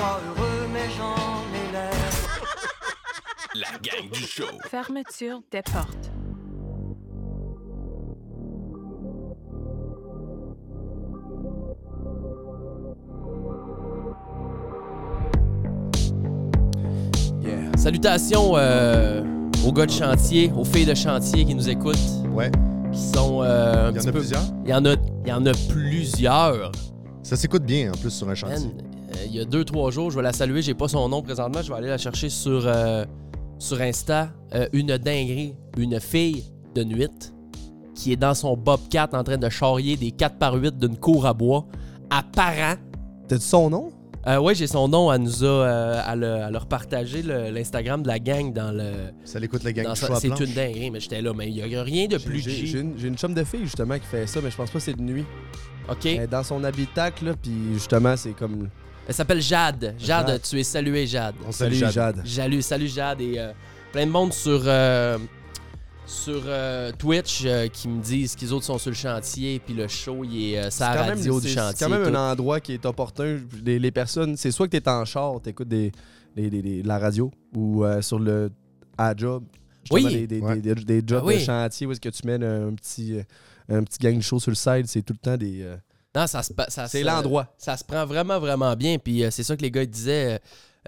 pas heureux, mais j'en ai l'air. La gang du show. Fermeture des portes. Yeah. Salutations euh, aux gars de chantier, aux filles de chantier qui nous écoutent, Ouais. qui sont euh, un Il y en a peu. plusieurs? Il y en a, il y en a plusieurs. Ça s'écoute bien en plus sur un chantier. Man, il y a deux, trois jours, je vais la saluer. J'ai pas son nom présentement. Je vais aller la chercher sur, euh, sur Insta. Euh, une dinguerie. Une fille de nuit qui est dans son Bobcat en train de charrier des 4 par 8 d'une cour à bois. Apparent. T'as-tu son nom? Euh, ouais, j'ai son nom. Elle nous a. euh, elle, a, elle a repartagé l'Instagram de la gang dans le. Ça l'écoute la gang dans sa- C'est une dinguerie, mais j'étais là. Mais il y a rien de plus J'ai une, une chum de fille justement qui fait ça, mais je pense pas que c'est de nuit. OK. Elle est dans son habitacle, là, puis justement, c'est comme. Elle s'appelle Jade. Jade. Jade. tu es salué, Jade. On salue Salut Jade. Jade. Salut, salut Jade et euh, plein de monde sur, euh, sur euh, Twitch euh, qui me disent qu'ils autres sont sur le chantier puis le show il est euh, quand même- radio du c'est- chantier. C'est quand même tout. un endroit qui est opportun. Les, les personnes, c'est soit que t'es en char, t'écoutes des, des, des- des- de la radio ou euh, sur le à job. Oui. Des, des, Ouais. des- des jobs Ah oui. de chantier où est-ce que tu mets un petit, un petit gang de show sur le side, c'est tout le temps des. Euh, Non, ça se ça c'est se- l'endroit. Ça se prend vraiment, vraiment bien. Puis euh, c'est ça que les gars disaient. euh,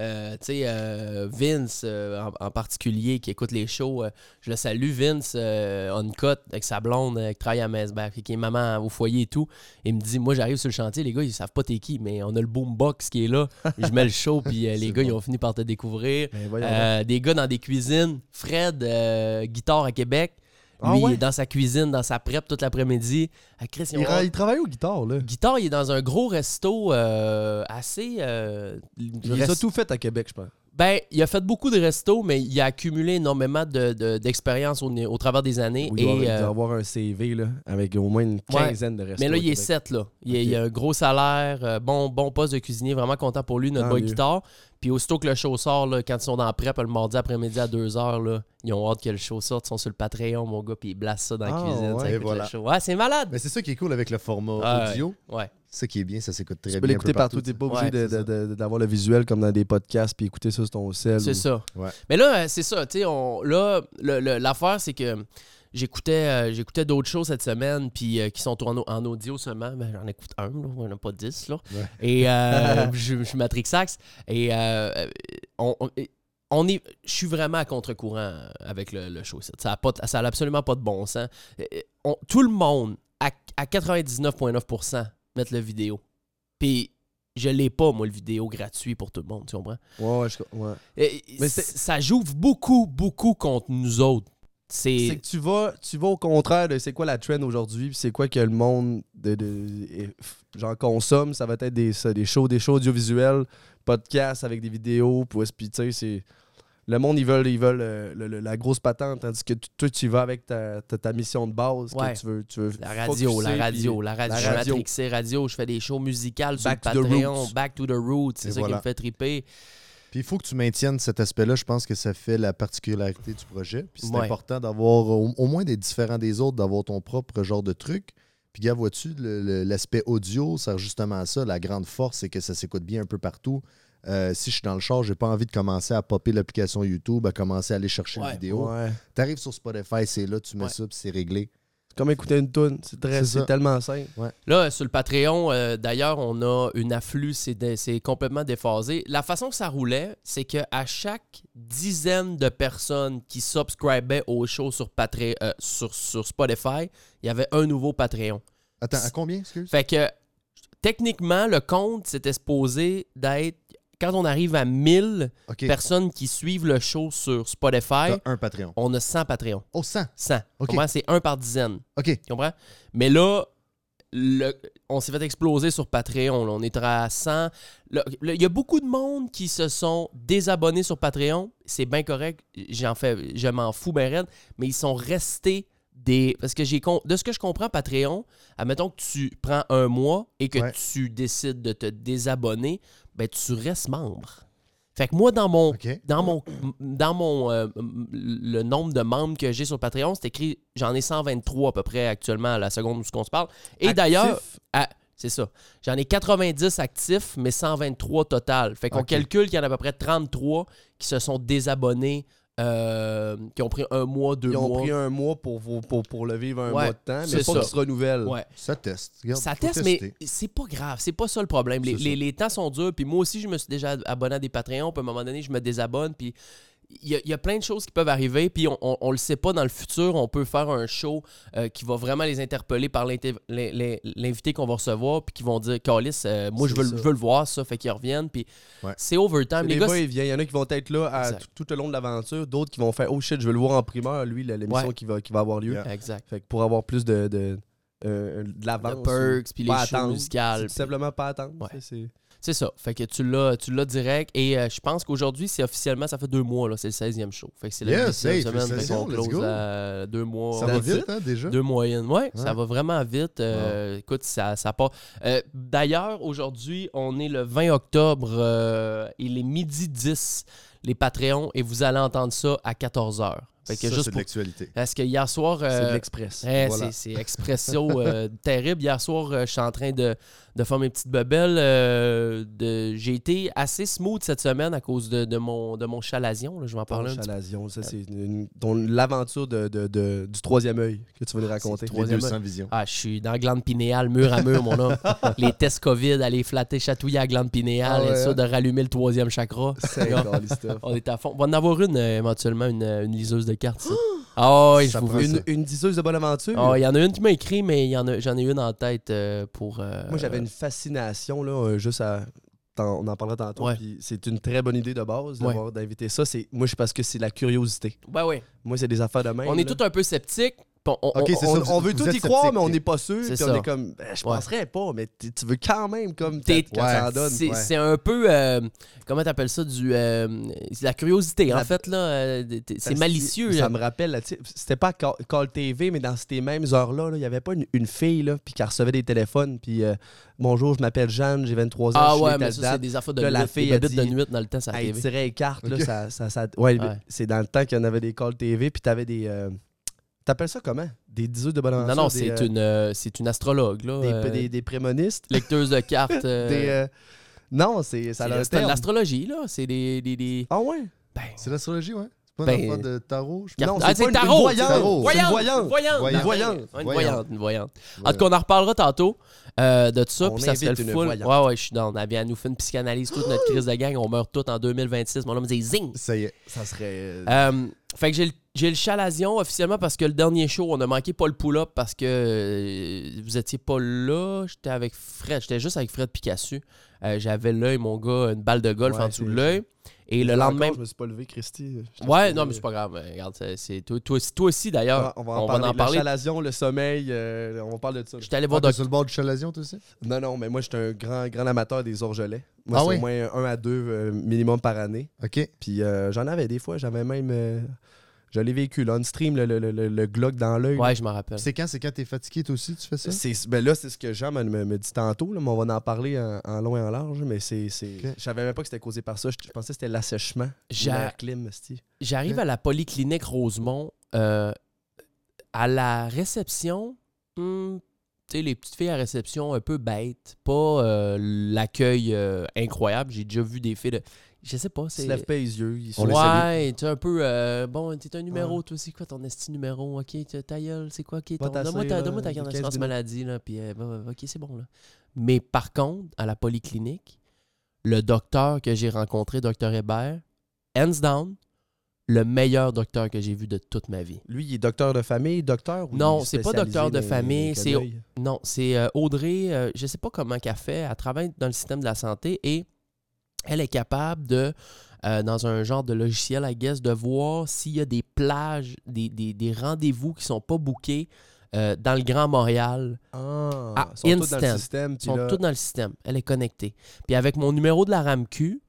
euh, tu sais, euh, Vince euh, en, en particulier qui écoute les shows, euh, je le salue, Vince, euh, on cut avec sa blonde euh, qui travaille à Mesbach, qui est maman au foyer et tout. Il me dit, moi j'arrive sur le chantier, les gars ils savent pas t'es qui, mais on a le boombox qui est là. je mets le show, puis euh, les gars ils ont fini par te découvrir. Voyons Euh, des gars dans des cuisines. Fred, euh, guitare à Québec. Lui, Ah ouais? il est dans sa cuisine, dans sa prep toute l'après-midi. À Chris, ils il, ont- ra- il travaille aux guitares, là. Guitare, il est dans un gros resto euh, assez. euh, Il rest- a tout fait à Québec, je pense. Ben, il a fait beaucoup de restos, mais il a accumulé énormément de- de- d'expérience au, au travers des années. Il doit, et, il euh, avoir un CV là, avec au moins une Ouais. quinzaine de restos. mais là, au il est Québec. 7, là. Il, a- Ok. il a un gros salaire, euh, bon, bon poste de cuisinier, vraiment content pour lui, notre Tant boy mieux. guitare. Puis aussitôt que le show sort, là, quand ils sont dans la prep le mardi après-midi à 2h, là, ils ont hâte que le show sorte. Ils sont sur le Patreon, mon gars, puis ils blasent ça dans la Ah, cuisine. ouais. Et écoute voilà. Ouais, c'est malade. Mais c'est ça qui est cool avec le format Ah, audio. Ouais. Ça qui est bien, ça s'écoute très Tu bien. peux un l'écouter partout, t'es pas obligé Ouais, d'avoir le visuel comme dans des podcasts puis écouter ça sur ton sel. C'est ou- ça. Ouais. Mais là, euh, c'est ça. Tu sais, on- là, l'affaire, c'est que j'écoutais euh, j'écoutais d'autres choses cette semaine, puis euh, qui sont en, en audio seulement. Ben, J'en écoute un, là. On n'a pas dix, là. Ouais. Et euh, je, je suis Matrix Axe. Et euh, on, on- et- on est, je suis vraiment à contre-courant avec le, le show. Ça n'a pas ça a absolument pas de bon sens. On- tout le monde, à, à 99,9%, mettre le vidéo. Puis je l'ai pas, moi, le vidéo gratuit pour tout le monde, tu comprends? Ouais, ouais, je- ouais. Et- Mais ça joue beaucoup, beaucoup contre nous autres. C'est que tu vas, tu vas au contraire de c'est quoi la trend aujourd'hui, puis c'est quoi que le monde de, de- genre consomme. Ça va être des, ça, des shows, des shows audiovisuels, podcasts avec des vidéos, puis tu sais, c'est. Le monde, ils veulent, ils veulent euh, le- le- la grosse patente, tandis que toi, tu y vas avec ta, ta, ta mission de base. que tu veux, tu veux La radio, focuser, la radio, la radio. la Je suis radio. matrixé radio, je fais des shows musicales sur Back le to the Patreon, roots. Back to the Roots, c'est ça qui me fait triper. Puis il faut que tu maintiennes cet aspect-là. Je pense que ça fait la particularité du projet. Puis c'est Ouais. important d'avoir au, au moins des différents des autres, d'avoir ton propre genre de truc. Puis gars, vois-tu, le- le- l'aspect audio sert justement à ça. La grande force, c'est que ça s'écoute bien un peu partout. Euh, si je suis dans le char, j'ai pas envie de commencer à popper l'application YouTube, à commencer à aller chercher Ouais. une vidéo. Ouais. T'arrives sur Spotify, c'est là, tu mets Ouais. ça, puis c'est réglé. C'est comme écouter une tune. C'est tellement simple. Là, sur le Patreon, euh, d'ailleurs, on a une afflux, c'est complètement déphasé. La façon que ça roulait, c'est qu'à chaque dizaine de personnes qui subscribaient au show sur, Patre- euh, sur, sur Spotify, il y avait un nouveau Patreon. Attends, à combien, excuse? Fait que techniquement, le compte, c'était supposé d'être. Quand on arrive à 1000 OK. personnes qui suivent le show sur Spotify, un Patreon. on a 100 Patreons. Oh, 100. 100. OK. Comment C'est un par dizaine. OK. Tu comprends? Mais là, le- on s'est fait exploser sur Patreon. là. On est à 100. Là, là, Il y a beaucoup de monde qui se sont désabonnés sur Patreon. C'est bien correct. J'en fais, je m'en fous, ben raide. Mais ils sont restés des. Parce que j'ai de ce que je comprends, Patreon, admettons que tu prends un mois et que Ouais. tu décides de te désabonner, ben tu restes membre. Fait que moi, dans mon dans mon, dans mon euh, le nombre de membres que j'ai sur Patreon, c'est écrit j'en ai 123 à peu près actuellement à la seconde où on se parle. Et d'ailleurs, c'est ça. J'en ai 90 actifs, mais 123 total. Fait qu'on calcule qu'il y en a à peu près 33 qui se sont désabonnés, euh, qui ont pris un mois, deux Ils ont mois. pris un mois pour, vous- pour, pour le vivre un Ouais, mois de temps, mais pas qu'ils se renouvellent. Ouais. Ça teste. Regarde, Ça teste, mais c'est pas grave. C'est pas ça le problème. Les, les- les temps sont durs. Puis moi aussi, je me suis déjà abonné à des Patreons. Puis à un moment donné, je me désabonne. Puis il y, a- il y a plein de choses qui peuvent arriver. Puis on, on le sait pas dans le futur. On peut faire un show euh, qui va vraiment les interpeller par l'invité qu'on va recevoir. Puis qui vont dire Calis, euh, moi, je veux, je veux le voir, ça. Fait qu'ils reviennent. Puis Ouais. c'est overtime. Les gars. Il y en a qui vont être là à tout, tout le long de l'aventure, d'autres qui vont faire Oh shit, je veux le voir en primeur, lui, l'émission Ouais. qui, va, qui va avoir lieu. Yeah. Exact. Fait que pour avoir plus de, de, euh, de l'avance. Perks, puis les attendre. musicales. Tout simplement pas attendre. Ouais. C'est- ça. Fait que tu l'as, tu l'as direct. Et euh, je pense qu'aujourd'hui, c'est officiellement, ça fait deux mois, là. C'est le 16e show. Fait que c'est la Yes, hey, semaine. Fait qu'on close à deux mois. Ça va it. vite, hein, déjà? Deux moyennes. Ouais, ça va vraiment vite. Euh, Écoute, ça, ça part. Euh, D'ailleurs, aujourd'hui, on est le 20 octobre. il est midi 10, les Patreons, et vous allez entendre ça à 14h. Fait que Ça, juste c'est de pour. l'actualité. Parce que hier soir. C'est de euh, l'express. eh, Voilà. c'est- C'est expresso euh, terrible. Hier soir, euh, je suis en train de, de faire mes petites bebelles. euh, de- J'ai été assez smooth cette semaine à cause de, de mon, de mon chalazion. là. Je vais en parler un petit peu. Chalazion, ça, c'est une- ton- l'aventure de, de- de- du troisième œil que tu veux nous raconter. Les Troisième 200 visions. Ah, je suis dans la glande pinéale, mur à mur, mon homme. Les tests COVID, aller flatter, chatouiller à la glande pinéale, Ah ouais, et ça, hein? de rallumer le troisième chakra. C'est. On est à fond. On va en avoir une, euh, éventuellement, une, une liseuse de cartes. ça. Ah oui, je Ça vous prend veux. ça. Une, une diseuse de bonne aventure. Ah, il y en a une qui m'a écrit, mais il y en a- j'en ai une en tête euh, pour. euh, Moi, j'avais une fascination, là, euh, juste à. t'en- On en parlera tantôt. Ouais. puis C'est une très bonne idée de base d'avoir- d'inviter ça. C'est, moi, je parce que c'est la curiosité. Ben oui. Moi, c'est des affaires de même. On est là. tous un peu sceptiques. On- on- Ok, c'est on, ça, vous- on veut tout y croire, sceptique, mais on n'est pas sûr. C'est Puis on est comme, ben, je Ouais. penserais pas, mais tu veux quand même comme T'es- quand Ouais. ça en donne. C'est ouais. c'est un peu. euh, comment t'appelles ça du, euh, C'est la curiosité, en fait. là. euh, C'est malicieux. Ça me rappelle, c'était pas Call, Call TV, mais dans ces mêmes heures-là, là, il y avait pas une, une fille là, puis qui recevait des téléphones. Puis euh, bonjour, je m'appelle Jeanne, j'ai 23 ans. Ah je ouais, mais ça, date. c'est des affaires de Là, la nuit. fille des a babites de dit- nuit dans le temps, ça Elle tirait les cartes, là, ça, ouais, Ouais. c'est dans le temps qu'il y en avait des Call TV, puis t'avais des. T'appelles ça comment? Des diseux de bonne Non, aventure, non, c'est euh, une, euh, c'est une astrologue. Là, Des, euh, des, des prémonistes? lecteuse de cartes. euh, Des, euh, Non, c'est ça a c'est terme. l'astrologie, là. C'est des. des, des- Ah ouais? Ben, C'est l'astrologie, ouais? C'est pas Ben, de tarot? je Non, Ah, c'est tarot, une voyante. Voyante, voyante. voyante, Voyante. une Voyante. Une Voyante. En tout cas, on en reparlera tantôt euh, de ça, On puis ça serait le une full. Ouais, ouais, je suis down. Elle vient- elle nous fait une psychanalyse, toute notre crise de gang, on meurt tous en 2026. Mon homme dit zing! Ça y est. Ça serait. fait que j'ai le, j'ai le chalazion officiellement parce que le dernier show, on a manqué pas le pull-up parce que euh, vous étiez pas là. J'étais avec Fred, j'étais juste avec Fred Picasso. Euh, J'avais l'œil, mon gars, une balle de golf Ouais, en dessous de l'œil. Et le encore, lendemain. Je me suis pas levé, Christy. Ouais, non, mais c'est pas grave. Euh, Regarde, c'est- toi, toi, aussi- toi aussi d'ailleurs. Ah, on va en parler. Le chalazion, le sommeil, euh, on va parler de ça. J'étais allé Ah, voir sur le bord du chalazion, toi aussi? Non, non, mais moi, je suis un grand, grand amateur des orgelets. Moi, Ah c'est oui? au moins un à deux euh, minimum par année. OK. Puis euh, j'en avais des fois, j'avais même. Je l'ai vécu, là, on stream, le, le, le, le- le Glock dans l'œil. Ouais, je me rappelle. C'est quand? C'est quand t'es fatigué, toi aussi, tu fais ça? C'est, ben là, c'est ce que Jean me, me- me dit tantôt, là, mais on va en parler en, en long et en large. Mais c'est, c'est... Ok. je savais même pas que c'était causé par ça. Je, je pensais que c'était l'assèchement. L'air clim. J'arrive à la polyclinique Rosemont. euh, à la réception, hmm, tu sais, les petites filles à réception un peu bêtes. Pas euh, l'accueil euh, incroyable. J'ai déjà vu des filles de. Je sais pas, Ils c'est. se lèvent pas les yeux. Ils sont-. Ouais, tu es un peu. euh, bon, t'es un numéro, Ouais. toi aussi. Quoi, ton esti numéro? Ok, ta gueule, c'est quoi? Ok, ton- donne-moi ta, là, donne-moi ta carte 15 d'assurance maladie, là. Puis, euh, ok, c'est bon, là. Mais par contre, à la polyclinique, le docteur que j'ai rencontré, docteur Hébert, hands down, le meilleur docteur que j'ai vu de toute ma vie. Lui, il est docteur de famille, docteur ou Non, c'est pas docteur de famille, c'est-? Non, c'est euh, Audrey, euh, je sais pas comment qu'elle fait, elle travaille dans le système de la santé et elle est capable de, euh, dans un genre de logiciel, I guess, de voir s'il y a des plages, des, des- des rendez-vous qui sont pas bookés euh, dans le Grand Montréal. Ah, Ah, ils sont tous dans le système. Ils sont là- tous dans le système. Elle est connectée. Puis avec mon numéro de la RAMQ,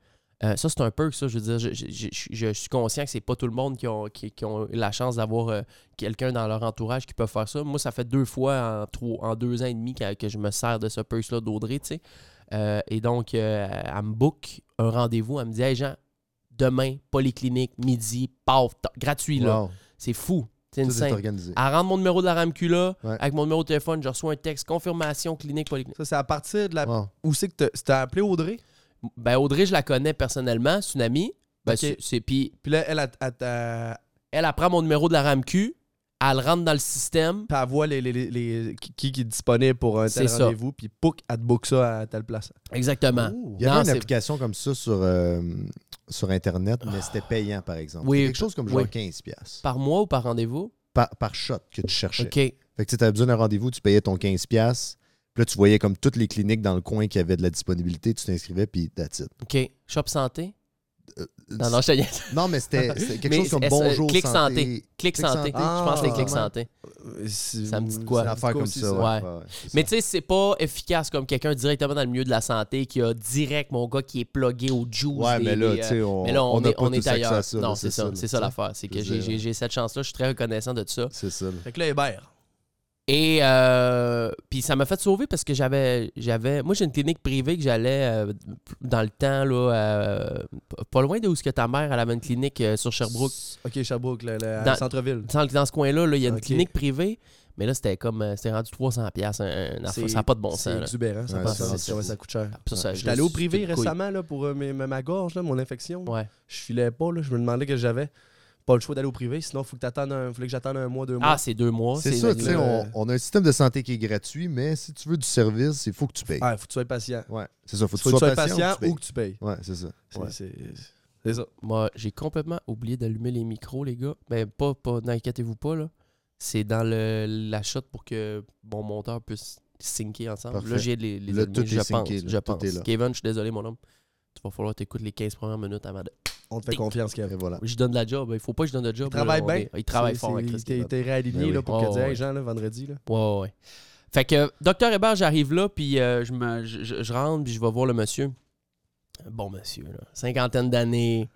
euh, ça c'est un perk, ça. Je veux dire, je, je- je- je- suis conscient que c'est pas tout le monde qui ont, qui, qui ont la chance d'avoir euh, quelqu'un dans leur entourage qui peut faire ça. Moi, ça fait deux fois en, trois, en deux ans et demi que, que je me sers de ce perk-là d'Audrey, tu sais. Euh, et donc, euh, elle me book un rendez-vous. Elle me dit Hey Jean, demain, polyclinique, midi, paf, gratuit, là. Wow. C'est fou. C'est organisé. Elle rentre mon numéro de la RAMQ là, Ouais. avec mon numéro de téléphone, je reçois un texte confirmation clinique polyclinique. Ça, c'est à partir de la. Wow. Où c'est que t'as- c'était appelé Audrey? Ben Audrey, je la connais personnellement, c'est une amie. Ben, c'est- c'est puis Puis là, elle, elle, elle, elle- elle apprend mon numéro de la RAMQ, elle rentre dans le système. puis elle voit les, les, les- les- qui, qui est disponible pour un tel rendez-vous, puis pouc, elle te book ça à telle place. Exactement. Ouh. Il y avait Non, une application comme ça sur, euh, sur Internet, mais c'était payant, par exemple. Oui. Quelque chose comme genre Oui. 15$ piastres. Par mois ou par rendez-vous? Par, par shot que tu cherchais. OK. Fait que tu avais besoin d'un rendez-vous, tu payais ton 15$. piastres. Puis là, tu voyais comme toutes les cliniques dans le coin qui avaient de la disponibilité, tu t'inscrivais, puis that's it. OK. Shop santé? Euh, Non, non, je te. Non, mais c'était quelque Mais chose comme bonjour Clic santé. santé. Clic santé. je pense que c'est Ah, clic santé. Euh, Ça me dit de quoi? C'est une affaire comme ça. Ouais. Mais tu sais, c'est pas efficace comme quelqu'un directement dans le milieu de la santé qui a direct mon gars qui est plugué au juice. Ouais, des- mais là, des, tu euh, sais, on, mais là, on, est, on ailleurs. ça, non, c'est ça. C'est ça l'affaire. C'est que j'ai cette chance-là. Je suis très reconnaissant de ça. C'est ça. là. Fait que là, Hébert. Et euh, puis ça m'a fait sauver parce que j'avais j'avais moi j'ai une clinique privée que j'allais euh, dans le temps là euh, pas loin de où ce que ta mère elle avait une clinique sur Sherbrooke Ok, Sherbrooke, le, le- Dans- centre-ville. dans, dans ce coin-là là, il y a une clinique privée mais là c'était comme c'était rendu 300 pièces ça n'a pas de bon sens C'est exubérant, ça, Ouais, passe, ça, ça, c'est ouais, fou. ça coûte cher. Ça, J'étais allé au privé récemment là, pour euh, mes- ma gorge, là, mon infection. ouais Je filais pas, là, je me demandais que j'avais. Pas le choix d'aller au privé, sinon il faut que t'attendes un, fallait que j'attende un mois, deux mois. ah c'est deux mois C'est ça, tu sais, le- on, on a un système de santé qui est gratuit, mais si tu veux du service, il faut que tu payes. Ah, faut que tu sois patient. Ouais, c'est ça, faut que Faut tu que tu sois patient patient ou que tu payes. Ouais, c'est ça. C'est- ça. Moi, j'ai complètement oublié d'allumer les micros, les gars. Mais pas, pas n'inquiétez-vous pas, là. C'est dans le, la shot pour que mon monteur puisse syncer ensemble. Parfait. Là, j'ai les, les Là, allumés, tout est je pense. synqué, là. je Tout pense. est là. Kevin, je suis désolé, mon homme. Tu vas falloir t'écouter les 15 premières minutes avant de. On te fait confiance, Kev. Et voilà. Je donne de la job. Il faut pas que je donne de job. Il travaille là, bien. est- Il travaille fort Kevin. était réaligné Ben là, pour que dire, ouais. hey, Jean, là, vendredi. Là. Ouais, ouais, ouais. Fait que, docteur Hébert, j'arrive là, puis euh, je, me, je, je- je rentre, puis je vais voir le monsieur. Bon monsieur, là. Cinquantaine d'années,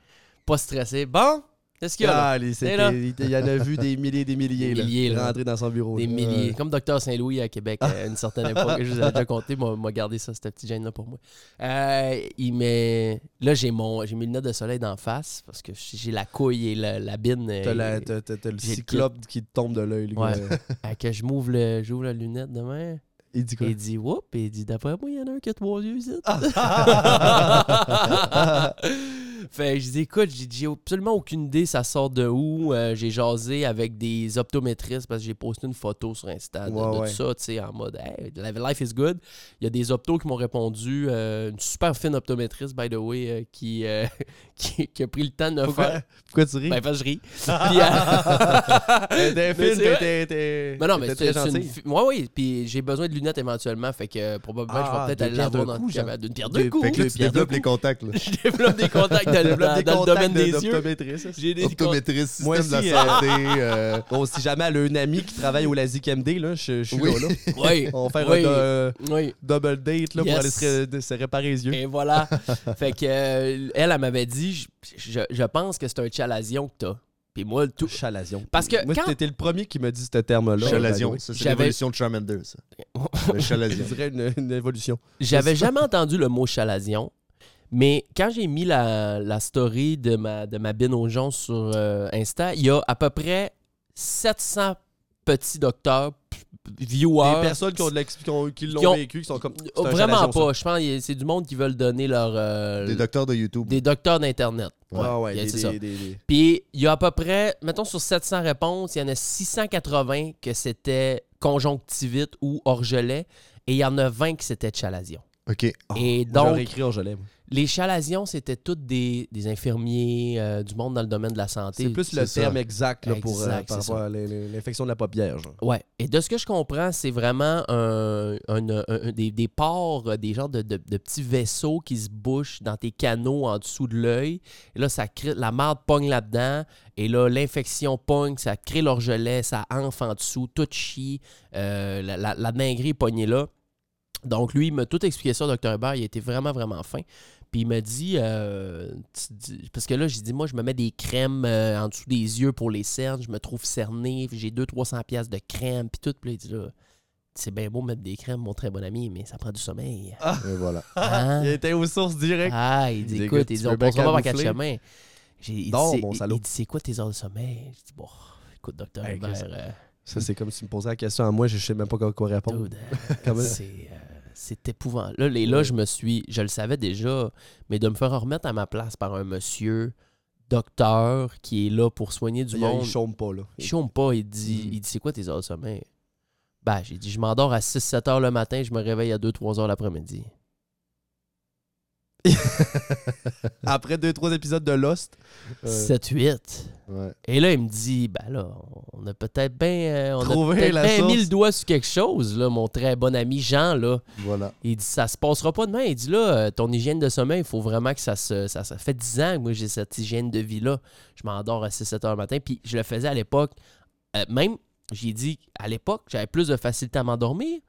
pas stressé. Bon, qu'est-ce qu'il y a là? Ah, les- là. il y en a vu des milliers des milliers. Des milliers, là. rentrer dans son bureau. Des milliers. Ouais. Comme Docteur Saint-Louis à Québec à une certaine époque. Je vous avais déjà compté, moi, m'a gardé ça, cette petite gêne-là pour moi. Euh, il met... Là, j'ai mon j'ai mes lunettes de soleil d'en face parce que j'ai la couille et la, la bine. euh, T'as la- le cyclope qui te tombe de l'œil. Ouais. à que je m'ouvre le, j'ouvre la lunette demain. Il dit quoi? Il dit, whoop, et il dit, d'après moi, il y en a un qui a trois yeux ici. fait je dis, écoute, j'ai absolument aucune idée, ça sort de où. Euh, j'ai jasé avec des optométristes parce que j'ai posté une photo sur Insta de, Ouais, de ouais. tout ça, tu sais, en mode, hey, life is good. Il y a des optos qui m'ont répondu, euh, une super fine optométriste, by the way, euh, qui, qui, qui a pris le temps de me Pourquoi, faire. pourquoi tu ris? Ben, parce que je ris. Puis, T'es mais fine, t'es- mais non, mais c'est une Ouais, oui. Puis j'ai besoin de lunettes éventuellement. Fait que probablement, Ah, je vais peut-être deux aller la voir dans. D'une pierre Deux- coups. Fait que tu développes les contacts. Là. Je développe des contacts dans, le- Développe dans- des dans le contacts domaine de- des yeux. J'ai des. Optométriste, système de aussi, la euh, santé. euh, Bon, si jamais elle a une amie qui travaille au LASIK MD, là, je, je suis Oui. là, là. Oui. On va faire Oui. un euh, Oui. double date là, Yes. pour aller se, ré- de- se réparer les yeux. Et voilà. fait que euh, elle, elle m'avait dit, je, je, je pense que c'est un chalazion que t'as. Puis moi, tout. Chalazion. Parce que Moi, quand- t'étais le premier qui m'a dit ce terme-là. Chalazion. Ça, c'est J'avais- l'évolution de Charmander, ça. Le chalazion. Je dirais une, une évolution. J'avais jamais entendu le mot chalazion. Mais quand j'ai mis la, la story de ma, de ma bine aux gens sur euh, Insta, il y a à peu près 700 petits docteurs, viewers. Des personnes qui ont de qui ont- qui l'ont Qui ont- vécu, qui sont comme. Oh, Vraiment pas. Je pense que c'est du monde qui veulent donner leur. euh, Des docteurs de YouTube. des docteurs d'Internet. Ah ouais, c'est ça. des- Puis il y a à peu près, mettons sur 700 réponses, il y en a 680 que c'était conjonctivite ou orgelet et il y en a 20 que c'était chalazion. OK. Et J'aurais donc, écrit Orgelet, moi. Les chalazions, c'était tous des, des infirmiers, euh, du monde dans le domaine de la santé. C'est plus le terme exact là, pour, euh, Exact, par c'est rapport à l'in- l'in- l'infection de la paupière. Genre. Ouais. Et de ce que je comprends, c'est vraiment un, un- un- un- des, des pores, euh, des genres de, de- de petits vaisseaux qui se bouchent dans tes canaux en dessous de l'œil. Et là, ça crée, la marde pogne là-dedans. Et là, l'infection pogne, ça crée l'orgelet, ça enfle en dessous, tout chie. Euh, la, la, la dinguerie est pognée là. Donc, lui, il m'a tout expliqué ça, Dr. Hubert. Il était vraiment, vraiment fin. Puis il m'a dit, euh, parce que là, j'ai dit, moi, je me mets des crèmes euh, en dessous des yeux pour les cernes, je me trouve cerné, j'ai 200-300 pièces de crème, puis tout. Puis là, il dit, là, c'est bien beau mettre des crèmes, mon très bon ami, mais ça prend du sommeil. Et voilà. Hein? Il était aux sources directes. Ah, il dit, dit, écoute, écoute, il tu dit, veux on bien passera pas par quatre chemins. J'ai- Il dit, Non, c'est- mon il- salaud. Il dit, c'est quoi tes heures de sommeil? Je dis, bon, Écoute, docteur Hey, Chris. euh, Ça, c'est comme si tu me posais la question à moi, je sais même pas quoi, quoi répondre. euh, c'est euh, c'est épouvant. Là, les- là, je me suis, je le savais déjà, mais de me faire remettre à ma place par un monsieur docteur qui est là pour soigner du Il, monde. il chôme pas, là. Il chôme pas, il dit, Mm. il dit c'est quoi tes heures de sommeil? Ben, j'ai dit, je m'endors à 6-7 heures le matin, je me réveille à 2-3 heures l'après-midi. Après deux, trois épisodes de Lost, euh, 7-8. Ouais. Et là, il me dit, ben là, on a peut-être bien on a Trouvé peut-être la bien mis le doigt sur quelque chose, là, mon très bon ami Jean, là. Voilà. Il dit, ça se passera pas demain. Il dit, là, euh, ton hygiène de sommeil, il faut vraiment que ça se... Ça, ça fait 10 ans que moi, j'ai cette hygiène de vie-là. Je m'endors à 6-7 heures le matin. Puis je le faisais à l'époque. Euh, même, j'ai dit, à l'époque, j'avais plus de facilité à m'endormir.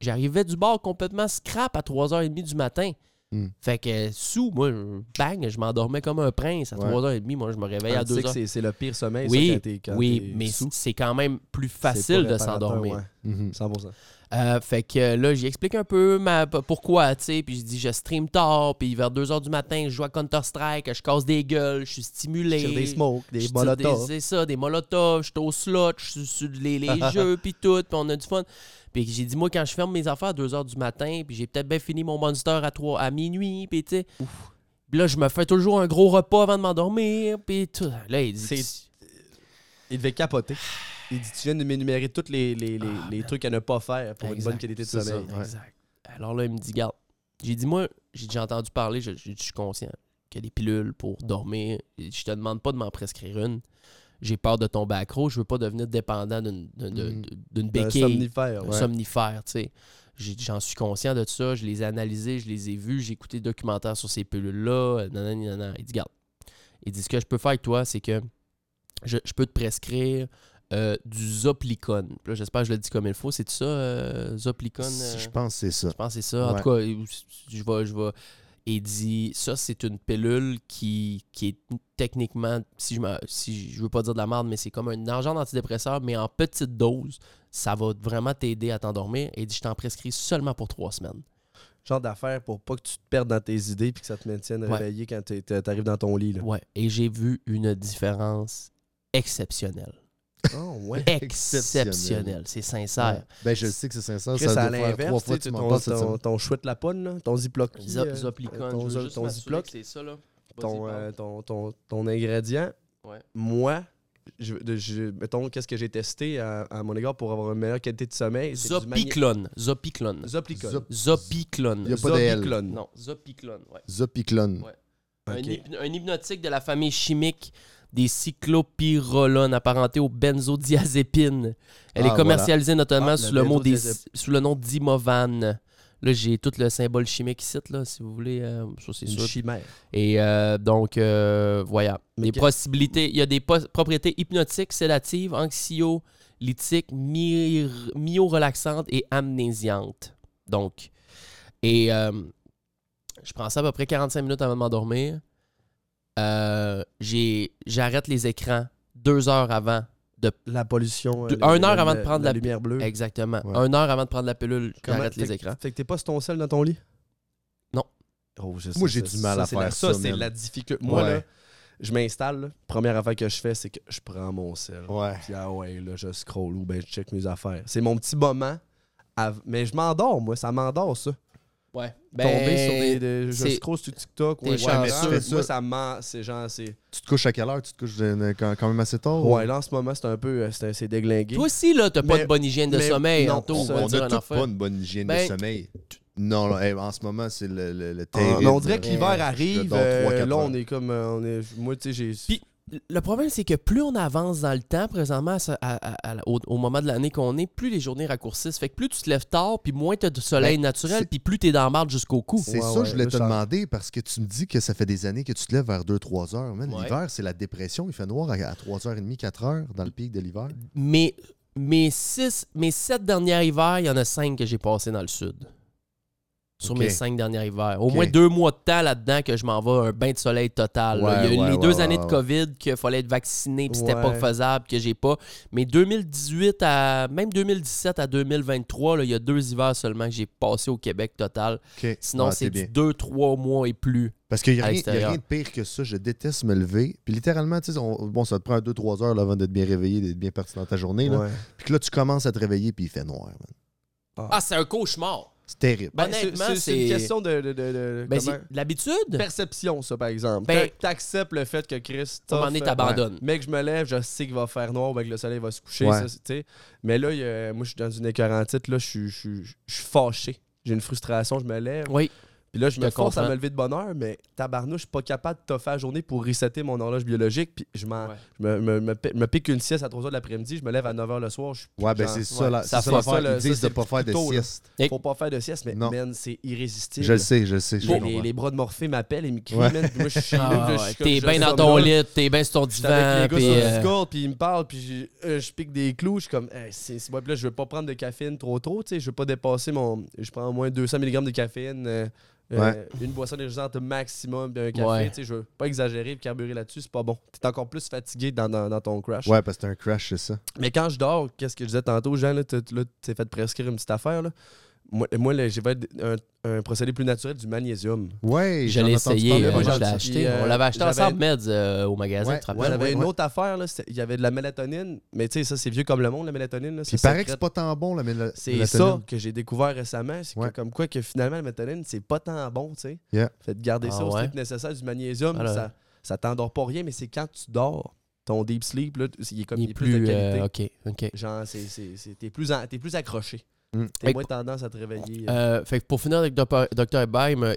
J'arrivais du bord complètement scrap à 3h30 du matin. Hmm. Fait que sous, moi, bang, je m'endormais comme un prince. À Ouais. 3h30, moi, je me réveillais à sais que 2h. c'est- le pire sommeil, Oui, ça, quand quand Oui, mais c'est quand même plus facile de s'endormir. ouais, Mhm. 100%. Euh, fait que euh, là, j'ai expliqué un peu ma, pourquoi, tu sais. Puis je dis, je stream tard, puis vers 2h du matin, je joue à Counter-Strike, je casse des gueules, je suis stimulé. Tire des smokes, je des molotovs. C'est ça, des molotovs, je suis au slot, je suis sur les, les jeux, puis tout, puis on a du fun. Puis j'ai dit, moi, quand je ferme mes affaires à 2h du matin, puis j'ai peut-être bien fini mon monster à, 3, à minuit, puis tu sais. Puis là, je me fais toujours un gros repas avant de m'endormir, puis tout. Là, il dit... Il devait capoter. Il dit Tu viens de m'énumérer tous les, les, les, Ah, les trucs à ne pas faire pour une bonne qualité de sommeil. ça. Ouais. Exact. Alors là, il me dit, garde. J'ai dit, moi, j'ai déjà entendu parler, je, je- je suis conscient qu'il y a des pilules pour dormir. Je te demande pas de m'en prescrire une. J'ai peur de tomber accro. Je veux pas devenir dépendant d'une d'une- Mm. d'une Un béquille, somnifère. un ouais. somnifère, tu sais. J'en suis conscient de ça. Je les ai analysés, je les ai vus. J'ai écouté des documentaires sur ces pilules-là. euh. Il dit, garde. Il dit, ce que je peux faire avec toi, c'est que je, je peux te prescrire euh, du Zoplicon. J'espère que je le dis comme il faut. C'est ça, euh, Zoplicon? euh? Je pense que c'est ça. Je pense que c'est ça. En tout cas, je vais, je vais. Il dit ça, c'est une pilule qui, qui est techniquement, si je me, si je veux pas dire de la merde, mais c'est comme un argent d'antidépresseur, mais en petite dose. Ça va vraiment t'aider à t'endormir. Et il dit je t'en prescris seulement pour trois semaines. Genre d'affaires pour pas que tu te perdes dans tes idées puis que ça te maintienne Ouais. réveillé quand t'es- t'es- t'arrives dans ton lit. Là. Ouais. Et j'ai vu une différence exceptionnelle. Oh, ouais. Exceptionnelle. C'est sincère. Ouais. Ben, je sais que c'est sincère. Chris, ça à l'inverse, fois tu sais, ton, chouette lapone, là, ton ziploc. Zo- euh, Zoplicon, ton, je veux juste ton ziploc, c'est ça, là. Ton, parle. euh, ton, ton, ton ingrédient. Ouais. Moi, je, de- je- mettons, qu'est-ce que j'ai testé à, à mon égard pour avoir une meilleure qualité de sommeil? Zopiclone. Zopiclone. Zoplicon. Zop- Zopiclone. Il y a pas de L. Zopiclone. Non, Zopiclone, ouais. Zopiclone. Ouais. Un, Ok. hyp- un hypnotique de la famille chimique des cyclopyrolones apparenté aux benzodiazépines. Elle Ah, est commercialisée notamment Ah, sous, le mot des, sous le nom d'Imovan. Là, j'ai tout le symbole chimique ici, là, si vous voulez. euh, ça, c'est Une sûr. chimère. Et euh, donc, euh, voilà. Mais Des que- possibilités. Il y a des propriétés hypnotiques, sédatives, anxiolytiques, my- myorelaxantes et amnésiantes. Donc, et euh, je prends ça à peu près 45 minutes avant de m'endormir. Euh, j'ai- J'arrête les écrans deux heures avant. La pollution. euh, le- un heure avant de prendre la la- lumière bleue. Exactement. Ouais. Une heure avant de prendre la pilule, Comment- j'arrête les écrans. Fait que t'es pas sur ton sel dans ton lit? Non. Oh, je Moi, j'ai du mal ça, à faire la- ça, Ça, c'est la difficulté. Moi, Ouais. là, je m'installe. Première affaire que je fais, c'est que je prends mon sel. Ouais. Puis ah ouais, là, je scroll ou ben je check mes affaires. C'est mon petit moment. Mais je m'endors, moi. Ça m'endort, ça. Ouais. Tomber sur des... des- je scroll sur TikTok. Ouais, mais ça. Moi, ça me ment. C'est genre... c'est... Tu te couches à quelle heure? Tu te couches de- quand, quand même assez tard? Ouais, là, en ce moment, c'est un peu... euh, C'est, déglingué. Toi aussi, là, t'as pas de bonne hygiène de mais- sommeil, non, on, a affaire. pas une bonne hygiène Ben, de sommeil. Non, là, hey, en ce moment, c'est le, le, le Ah, on dirait que Euh, l'hiver arrive. euh, là, on est comme... euh, on est... Moi, tu sais, j'ai... Le problème, c'est que plus on avance dans le temps, présentement, à, à- à- à- au, au moment de l'année qu'on est, plus les journées raccourcissent. Fait que plus tu te lèves tard, puis moins tu as de soleil Ben, naturel, puis plus tu es dans la marde jusqu'au cou. C'est Ouais, ça, ouais, je voulais te demander parce que tu me dis que ça fait des années que tu te lèves vers 2-3 heures. Ouais. L'hiver, c'est la dépression. Il fait noir à, 3h30, 4h dans le pic de l'hiver. Mais mes, six, mes sept derniers hivers, il y en a cinq que j'ai passés dans le sud. Sur mes cinq derniers hivers. Au moins deux mois de temps là-dedans que je m'en vais un bain de soleil total. Ouais, il y a eu ouais, les ouais, deux ouais, années ouais. de COVID qu'il fallait être vacciné puis c'était pas faisable que j'ai pas. Mais 2018 à même 2017 à 2023, là, il y a deux hivers seulement que j'ai passé au Québec total. Sinon, Ah, c'est du 2-3 mois et plus Parce qu'il n'y a, rien- il y a l'extérieur. rien de pire que ça. Je déteste me lever. Puis littéralement, tu sais, on- bon, ça te prend 2-3 heures là, avant d'être bien réveillé, d'être bien parti dans ta journée. Là. Ouais. Puis que là, tu commences à te réveiller, puis il fait noir. man. Ah, c'est un cauchemar. C'est terrible. Ben, Honnêtement, c'est- une question de, de, de- de- Ben, comment- c'est de l'habitude. perception, ça, par exemple. Ben- t'acceptes le fait que Chris. À un moment donné, t'abandonnes. ouais. Mec, je me lève, je sais qu'il va faire noir, ben que le soleil va se coucher. Ouais. ça, c'est- tu sais. Mais là, y a- moi, je suis dans une écœurantite, là, je suis- je suis je suis fâché. J'ai une frustration, je me lève. Oui. Puis là, je Je me force à me lever de bonne heure, mais tabarnouche, je suis pas capable de toffer la journée pour resetter mon horloge biologique. Puis je, Ouais. je me, me, me, pi- me pique une sieste à 3 h de l'après-midi, je me lève à 9 h le soir. Je suis Ouais, ben c'est ça, ouais. là. ça ça ça, là, ça, disent de pas faire de là. sieste. Et- Faut pas faire de sieste, mais Non. man, c'est irrésistible. Je le sais, je le sais. je Les, les, bras de Morphée m'appellent et me crient, Ouais. man. Puis moi, je suis Ah, là, T'es bien dans ton là. lit, t'es bien sur ton divan. avec les puis, gars sur euh, Discord, puis ils me parlent, puis euh, je pique des clous. Je suis comme, c'est, là, je veux pas prendre de caféine trop trop, tu sais. Je veux pas dépasser mon. Je prends au moins 200 mg de caféine, euh, Ouais. une boisson énergisante maximum, puis un café, Ouais. tu sais. Je veux pas exagérer, puis carburer là-dessus, c'est pas bon. T'es encore plus fatigué dans, dans, dans ton crash. Ouais, parce que c'est un crash, c'est ça. Mais quand je dors, qu'est-ce que je disais tantôt, Jean, là, t'as- là, tu t'es fait prescrire une petite affaire, là. Moi, j'ai fait un, un procédé plus naturel du magnésium. Ouais, Je l'ai essayé, euh, moi, je l'ai acheté. euh, On l'avait acheté ensemble, Meds, euh, au magasin, Ouais, tu te rappelles? Ouais, j'avais une autre affaire, là, il y avait de la mélatonine, mais tu sais, ça, c'est vieux comme le monde, la mélatonine. Là, Puis il paraît que c'est pas tant bon, la méla- C'est mélatonine. ça que j'ai découvert récemment. C'est comme quoi que finalement, la mélatonine, c'est pas tant bon, tu sais. Yeah. Fait de garder Ah ça au ouais? strict nécessaire. Du magnésium, Alors. ça, ça t'endort pas rien, mais c'est quand tu dors, ton deep sleep, là, il est comme Il il est est plus, de plus. qualité. euh, OK, OK. Genre, c'est, c'est, c'est- t'es, plus en- t'es plus accroché. Mm. T'as Fait moins tendance à te réveiller. euh. Euh, fait que pour finir avec Dr. Heba, il m'a-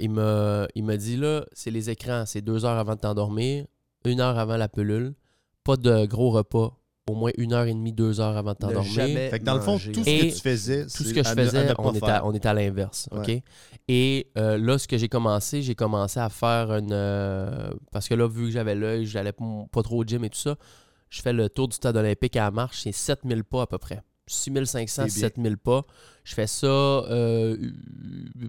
il dit là, c'est les écrans, c'est deux heures avant de t'endormir, une heure avant la pelule, pas de gros repas, au moins une heure et demie, deux heures avant de t'endormir. jamais Fait que dans le fond, tout ce Et que tu faisais, Tout c'est ce que je à ne- à faisais, ne on était, faire. à, on était à l'inverse. Et euh, là, ce que j'ai commencé, j'ai commencé à faire une. euh, parce que là, vu que j'avais l'œil, j'allais pas trop au gym et tout ça, je fais le tour du stade olympique à la marche, c'est 7000 pas à peu près. 6500, C'est bien. 7000 pas. Je fais ça, euh,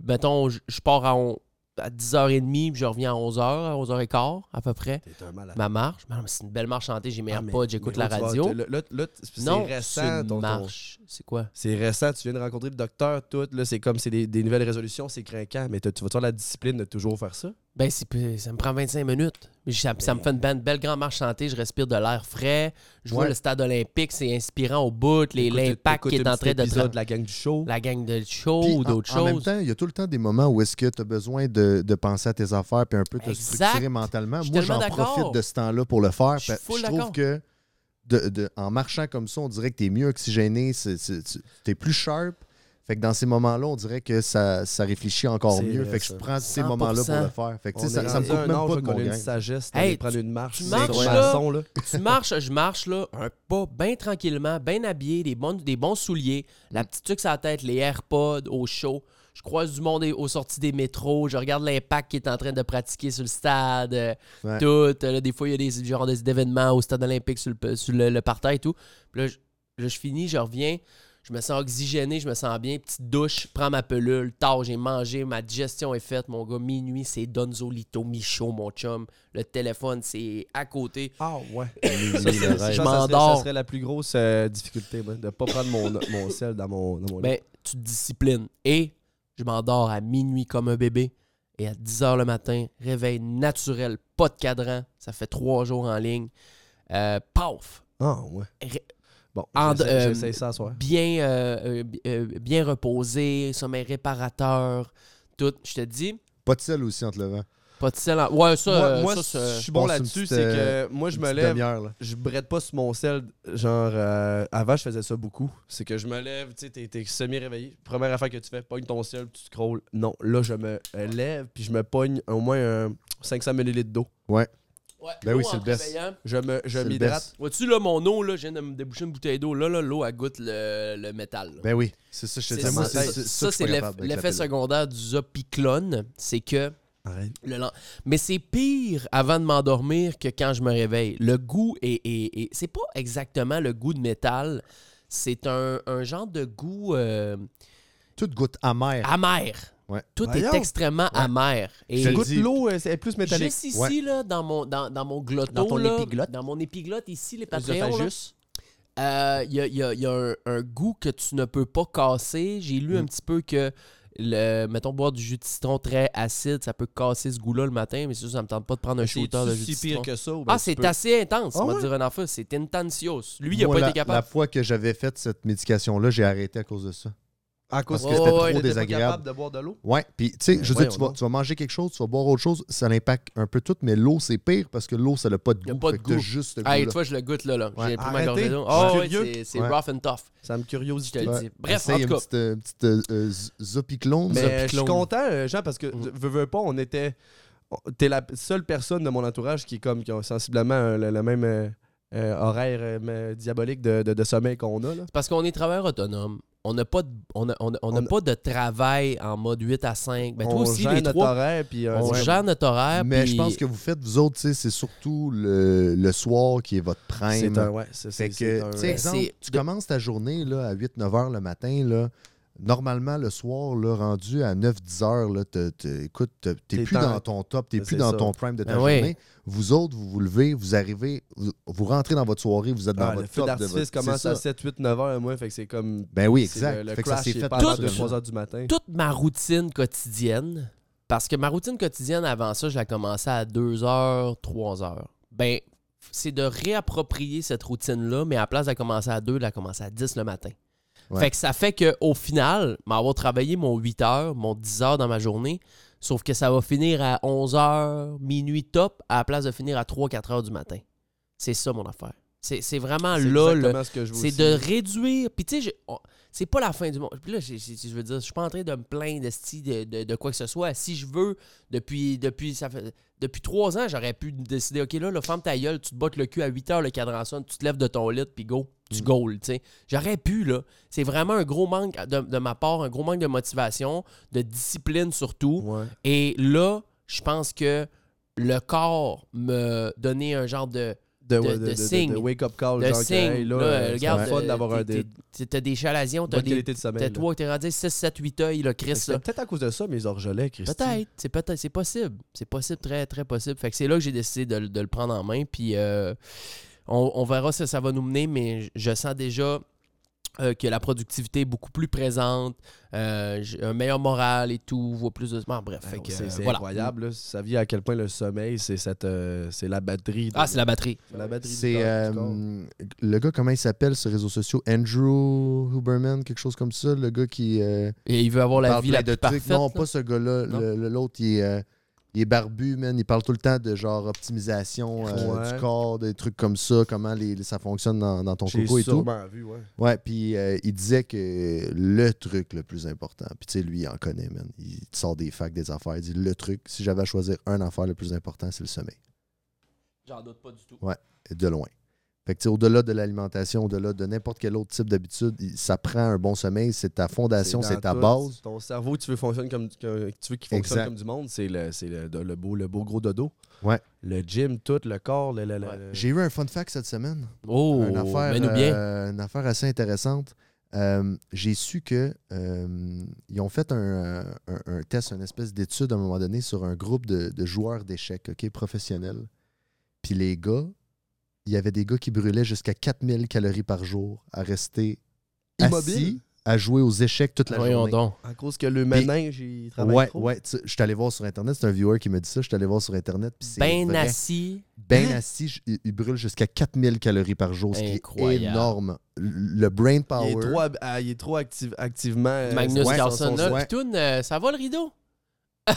mettons, je je pars à, on- à 10h30, puis je reviens à 11h, à 11h15 à peu près. Un malade. Ma marche, c'est une belle marche chantée, j'ai mes Ah, AirPods, j'écoute la radio. Là, là, là, c'est récent, ton- marche. C'est quoi? C'est récent, tu viens de rencontrer le docteur, tout. Là, c'est comme c'est des, des nouvelles résolutions, c'est craquant. Mais tu vas avoir la discipline de toujours faire ça? Ben, ça me prend 25 minutes. Ça, ça me fait une belle, belle grande marche chantée. Je respire de l'air frais. Je vois le stade olympique, c'est inspirant au bout. L'impact qui est en train de. de la gang du show. La gang de show ou d'autres En même choses. temps, il y a tout le temps des moments où est-ce que tu as besoin de, de penser à tes affaires puis un peu te Exact. structurer mentalement. Moi, j'en profite de ce temps-là pour le faire. Je trouve que de- de- en marchant comme ça, on dirait que tu es mieux oxygéné, tu es plus sharp. Fait que dans ces moments-là, on dirait que ça, ça réfléchit encore mieux. vrai, Fait que je prends ces 100%. moments-là pour le faire. Fait que On ça, ça me un même pas de mon une sagesse Hey, prendre une marche. tu marches, sur là. maçon, là. tu marches, je marche, là, un pas bien tranquillement, bien habillé, des bons, des bons souliers, la petite tuque sur la tête, les AirPods au chaud. Je croise du monde aux sorties des métros. Je regarde l'impact qui est en train de pratiquer sur le stade. euh, Ouais. Tout. Là, des fois, il y a des, genre, des événements au stade olympique sur le, sur le, le parterre et tout. Puis là, je, là, je finis, je reviens. Je me sens oxygéné, je me sens bien. Petite douche, prends ma pelule. Tard, j'ai mangé, ma digestion est faite. Mon gars, minuit, c'est Donzolito Michaud, mon chum. Le téléphone, c'est à côté. Ah ouais. Ça, Ça, Je m'endors. Ça serait la plus grosse euh, difficulté, de ne pas prendre mon, mon sel dans mon, dans mon lit. Ben, tu te disciplines. Et je m'endors à minuit comme un bébé. Et à 10 h le matin, réveil naturel, pas de cadran. Ça fait trois jours en ligne. Euh, paf! Ah ouais. Ré- Bon, En- euh, ça à soir. Bien, euh, euh, bi- bien reposé, sommeil réparateur, tout. Je te dis, Pas de sel aussi entre le vent. pas de sel. en- Ouais, ça, moi, moi, ça, c'est- je suis bon là-dessus, c'est que moi, je me lève, je brette pas sur mon sel. Genre, euh, avant, je faisais ça beaucoup. C'est que je me lève, tu sais, t'es, semi-réveillé. Première affaire que tu fais, pogne ton sel, tu scrolls. Non, là, je me lève, puis je me pogne au moins un 500 ml d'eau. Ouais, Ben oui, c'est le best. Je me, je m'hydrate. Vois-tu, là, mon eau, là, je viens de me déboucher une bouteille d'eau. Là, là, l'eau, elle goûte le, le métal. là. Ben oui, c'est ça, je te dis. Moi, ça, c'est ça, c'est ça, l'effet secondaire du zopiclone, c'est que Arrête. le lend- mais c'est pire avant de m'endormir que quand je me réveille. Le goût est, est- est- c'est pas exactement le goût de métal, c'est un, un genre de goût euh, Tout goûte amer. amer. Ouais. Tout Voyons. est extrêmement amer. Et Je te Goûte l'eau, euh, c'est plus métallique. juste ici Ouais. là dans mon dans, dans mon glotto Dans ton là, épiglotte. dans mon épiglotte ici les Œsophagus. Euh, Il y a, il y a- il y a un, un goût que tu ne peux pas casser. J'ai lu un Mm. petit peu que le, mettons, boire du jus de citron très acide, ça peut casser ce goût-là le matin, mais c'est sûr, ça me tente pas de prendre un shooter de jus de si citron. pire que ça? ben Ah, c'est peux- assez intense, on Ah va ouais? dire un enfant. C'est intensios. Lui, il a Moi, pas la, été capable. La fois que j'avais fait cette médication-là, j'ai arrêté à cause de ça. À cause que c'était trop désagréable. capable de boire de l'eau? Ouais, puis tu sais, Ben je veux dire, tu vas, donc. tu vas manger quelque chose, tu vas boire autre chose, ça l'impacte un peu tout, mais l'eau, c'est pire parce que l'eau, ça n'a pas de Il y a goût. pas de goût. juste Hey, vois, je le goûte là. là. J'ai pris ma Arrêtez. gorgée. Je Oh, ouais, c'est rough and tough. Ça me Je curiosité. te le dis. Bref, en une tout cas. petite, euh, petite euh, euh, z- zopiclone. Mais je suis content, euh, Jean, parce que, Mhm. veux, veux pas, on était. T'es la seule personne de mon entourage qui est comme qui a sensiblement euh, le, le même euh, horaire euh, diabolique de, de- de sommeil qu'on a. Là. Parce qu'on est travailleur autonome. On n'a pas, de- on a- on a- on a On- pas de travail en mode 8 à 5. Ben, toi on aussi, gère les notre trois, horaire, puis euh, on gère notre horaire. Mais puis- je pense que vous faites, vous autres, c'est surtout le, le soir qui est votre prime. c'est un. Ouais, c'est, Fait c'est- c'est que, un- tu sais, Ben, exemple, tu commences ta journée là, à 8-9 heures le matin. Là, normalement, le soir, là, rendu à 9-10 heures, là, écoute, t'es T'es plus dans- dans ton top, t'es Ben, plus dans ça. ton prime de ta Ben oui. journée. Vous autres, vous vous levez, vous arrivez, vous, vous rentrez dans votre soirée, vous êtes dans Ah, votre le feu top. de d'artifice votre- commence à ça. 7, 8, 9 heures, moi, fait que c'est comme. Ben oui, exact. Le, le fait que ça crash s'est est fait pas tout avant 2, seul. 3 heures du matin. toute ma routine quotidienne, parce que ma routine quotidienne avant ça, je la commençais à 2 heures, 3 heures. Ben, c'est de réapproprier cette routine-là, mais à la place de commencer à 2, de la commencer à 10 le matin. Fait que ça fait qu'au final, m'avoir travaillé mon 8 heures, mon 10 heures dans ma journée, sauf que ça va finir à 11 heures, minuit top, à la place de finir à 3-4 heures du matin. C'est ça mon affaire. C'est vraiment là ce c'est de réduire. Puis tu sais, c'est pas la fin du monde. Puis là, je veux dire, je suis pas en train de me plaindre de, de, de quoi que ce soit. Si je veux, depuis depuis ça fait depuis trois ans, j'aurais pu décider, OK, là, le ferme ta gueule, tu te bottes le cul à 8 heures, le cadran sonne, tu te lèves de ton lit, puis go, tu Mm. goal, tu sais. J'aurais pu, là. C'est vraiment un gros manque de, de ma part, un gros manque de motivation, de discipline surtout. Ouais. Et là, je pense que le corps me donnait un genre de De, De- wake-up call, de genre, signe. hey, là, là, euh, c'est regarde, le fun euh, d'avoir un t'as des chalazions, t'as des. T'as toi, t'es rendu 6, 7, 8 œils, là, Chris. C'est peut-être à cause de ça, mes orgelets, Christy. Peut-être, c'est peut-être, c'est possible. C'est possible, très, très possible. Fait que c'est là que j'ai décidé de, le- de le prendre en main. Puis euh, on, on verra si ça va nous mener, mais je sens déjà euh, que la productivité est beaucoup plus présente, euh, un meilleur moral et tout, voit plus de. Bon, bref, Ben, c'est euh, voilà. incroyable. là. Ça vit à quel point le sommeil, c'est cette, euh, c'est la batterie. de- Ah, c'est la batterie. c'est la batterie. C'est euh, le gars, comment il s'appelle sur les réseaux sociaux? Andrew Huberman, quelque chose comme ça. Le gars qui. euh, Et il veut avoir la vie la de plus trucs. parfaite. Non, là. pas ce gars-là. L'autre, il, est, euh, il est barbu, man. Il parle tout le temps de genre optimisation euh, Ouais. du corps, des trucs comme ça, comment les, ça fonctionne dans, dans ton coco et tout. sûrement vu, ouais. Ouais, puis euh, il disait que le truc le plus important, puis tu sais, lui, il en connaît, man. Il sort des facts, des affaires. Il dit le truc, si j'avais à choisir un affaire le plus important, c'est le sommeil. J'en doute pas du tout. Et de loin. Fait que tu sais, au-delà de l'alimentation, au-delà de n'importe quel autre type d'habitude, ça prend un bon sommeil, c'est ta fondation, c'est ta tout. base. Ton cerveau, tu veux, fonctionne comme, que- tu veux qu'il fonctionne Exact. comme du monde, c'est le, c'est le, le beau, le beau gros dodo. Ouais. Le gym, tout, le corps, le. le- le- Ouais. le- J'ai eu un fun fact cette semaine. Oh, une, affaire, bien. euh, une affaire assez intéressante. Euh, J'ai su que euh, ils ont fait un, un- un test, une espèce d'étude à un moment donné sur un groupe de, de joueurs d'échecs ok, professionnels. Puis les gars, il y avait des gars qui brûlaient jusqu'à 4000 calories par jour à rester Immobile? assis à jouer aux échecs toute la Voyons journée. donc. À cause que le ménage, il travaille Ouais, trop. ouais. tu Je suis allé voir sur Internet. C'est un viewer qui m'a dit ça. Je suis allé voir sur Internet. puis c'est Ben vrai. assis. Ben Hein? assis, il, il brûle jusqu'à 4000 calories par jour, ce qui est énorme. Le brain power. Il est trop, hab- ah, il est trop active- activement. euh, Magnus son- Carlson, son- là. ouais. Euh, ça va le rideau?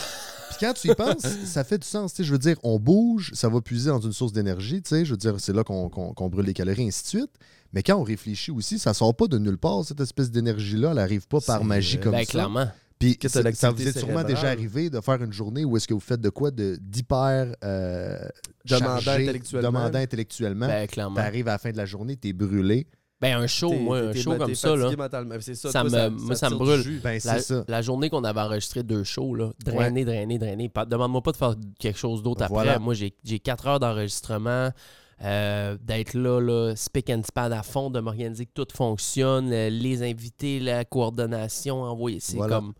Puis quand tu y penses, ça fait du sens. tu sais, Je veux dire, on bouge, ça va puiser dans une source d'énergie. tu sais, Je veux dire, c'est là qu'on qu'on brûle les calories, ainsi de suite. Mais quand on réfléchit aussi, ça sort pas de nulle part, cette espèce d'énergie-là. Elle n'arrive pas par magie comme Ben, ça. clairement. Puis ça, ça vous est sûrement déjà arrivé de faire une journée où est-ce que vous faites de quoi de- d'hyper euh, Demandant intellectuellement. demandant intellectuellement. Ben, clairement. T'arrives à la fin de la journée, t'es brûlé. Ben, un show, moi, un show comme ça, là. C'est ça, Ça toi, me- moi, ça me brûle. Ben, La, c'est ça. la journée qu'on avait enregistré deux shows, là, drainer, drainer, drainer. Pas- Demande-moi pas de faire quelque chose d'autre après. Voilà. Moi, j'ai j'ai quatre heures d'enregistrement, euh, d'être là, là, spick and span à fond, de m'organiser que tout fonctionne, euh, les invités, la coordination, envoyer. C'est Voilà. comme.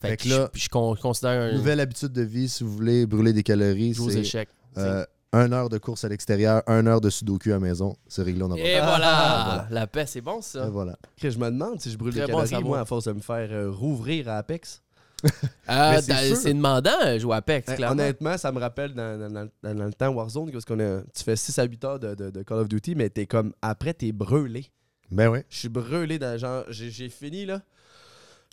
Fait, Fait que, je- là, je, con- considère un. Nouvelle habitude de vie, si vous voulez brûler des calories, aux échecs. euh, un heure de course à l'extérieur, un heure de sudoku à la maison. C'est réglé, on a Et voilà. voilà. La paix, c'est bon ça. Et voilà. Que je me demande si je brûle Très les bon à calories, savoir. moi, à force de me faire euh, rouvrir à Apex. Ah, c'est demandant euh, jouer à Apex, clairement. Honnêtement, ça me rappelle dans, dans- dans- dans- dans le temps Warzone, parce qu'on a, tu fais 6 à 8 heures de, de- de Call of Duty, mais t'es comme, après, t'es brûlé. Ben ouais. Je suis brûlé dans genre, j'ai j'ai fini là.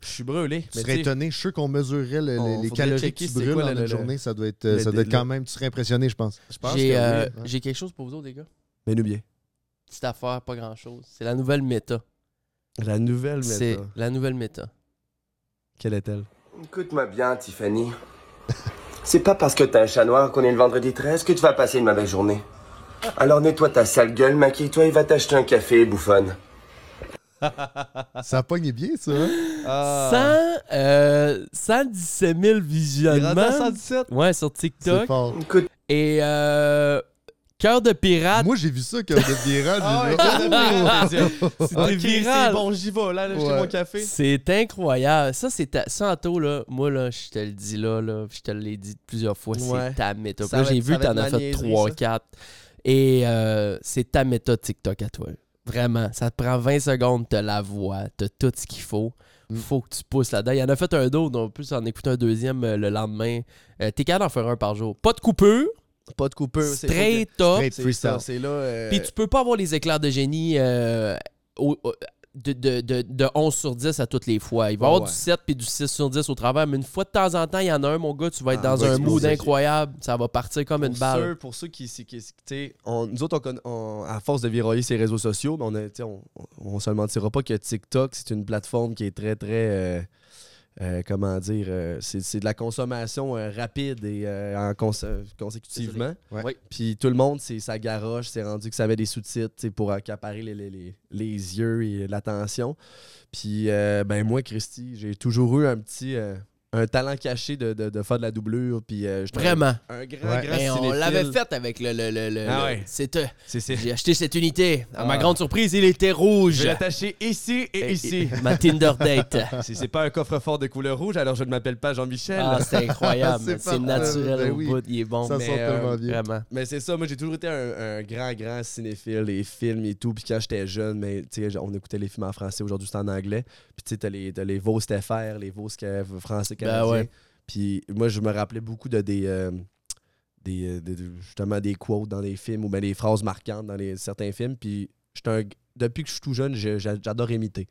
Je suis brûlé. Tu Mais serais étonné. Je suis sûr qu'on mesurerait le- On- les calories que checker tu c'est brûles quoi le- journée. Ça doit être, le- ça doit être quand même. Tu serais impressionné, je pense. je pense J'ai que euh, oui. hein. j'ai quelque chose pour vous autres, les gars. Mais nous bien. Petite affaire, pas grand chose. C'est la nouvelle méta. La nouvelle C'est méta. la nouvelle méta. Quelle est-elle? Écoute-moi bien, Tiffany. C'est pas parce que t'as un chat noir qu'on est le vendredi 13 que tu vas passer une mauvaise journée. Alors nettoie ta sale gueule, maquille-toi et va t'acheter un café, bouffonne. Ça pogne bien, ça. hein? Ah. 100, euh, 117 000 Il est rendu à visionnements. 117. Ouais, sur TikTok. fort. Écoute, Et euh, Cœur de pirate. Moi, j'ai vu ça de. Ah ouais, Cœur de pirate. C'était Ok, viral. c'est bon, j'y vais. Là, Ouais. mon café. C'est incroyable. Ça, c'est ta... Santo, là. Moi, là, je te le dis là, là. Je te l'ai dit plusieurs fois. Ouais. C'est ta méthode. Là, j'ai vu t'en as fait niaiserie, 3, ça. 4. Et euh, c'est ta méthode TikTok à toi. Vraiment. Ça te prend 20 secondes, t'as la voix, t'as tout ce qu'il faut. Mm. Faut que tu pousses là-dedans. Il y en a fait un d'autre, on peut en écouter un deuxième euh, le lendemain. Euh, T'es capable d'en faire un par jour. Pas de coupure, Pas de coupeur. c'est straight up. Straight C'est freestyle. c'est là. euh, Puis tu peux pas avoir les éclairs de génie euh, au- au- de, de, de, de 11 sur 10 à toutes les fois. Il va y avoir ouais. du 7 puis du 6 sur 10 au travers, mais une fois de temps en temps, il y en a un, mon gars, tu vas être Ah, dans un mood incroyable. Ça va partir comme une balle. Ceux, pour ceux qui, qui, on- nous autres, on, à force de viroyer ces réseaux sociaux, on, sais, on, on se mentira pas que TikTok, c'est une plateforme qui est très, très. euh, euh, comment dire, euh, c'est de la consommation euh, rapide et en cons- consécutivement. Ouais. Puis tout le monde, c'est sa garoche, c'est rendu que ça avait des sous-titres pour accaparer les, les, les, les yeux et l'attention. Puis ben moi, Christy, j'ai toujours eu un petit un talent caché de, de, de faire de la doublure. Puis euh, Vraiment. un grand, Ouais. grand Et on l'avait fait avec le. le, le, le- Ah le- ouais. c'était- C'est c'est- J'ai acheté cette unité. À ma Ah. grande surprise, il était Je rouge. vais l'attacher ici et, Et- ici. et- Ma Tinder date. Si c'est pas un coffre-fort de couleur rouge, alors je ne m'appelle pas Jean-Michel. Ah, c'est incroyable. C'est naturel Ben au oui. bout. Il est bon. Ça mais, sort euh, tellement bien. Vraiment. Mais c'est ça, moi j'ai toujours été un, un grand, grand cinéphile, les films et tout. Puis quand j'étais jeune, mais tu sais, on écoutait les films en français, aujourd'hui c'est en anglais. Puis tu sais, t'as les, t'as les STFR, les veaux sca- Ben canadiens. ouais. Puis moi je me rappelais beaucoup de des. euh, des, euh, des- justement des quotes dans les films ou bien des phrases marquantes dans les, certains films. Puis un- depuis que je suis tout jeune, je- j'a- j'adore imiter.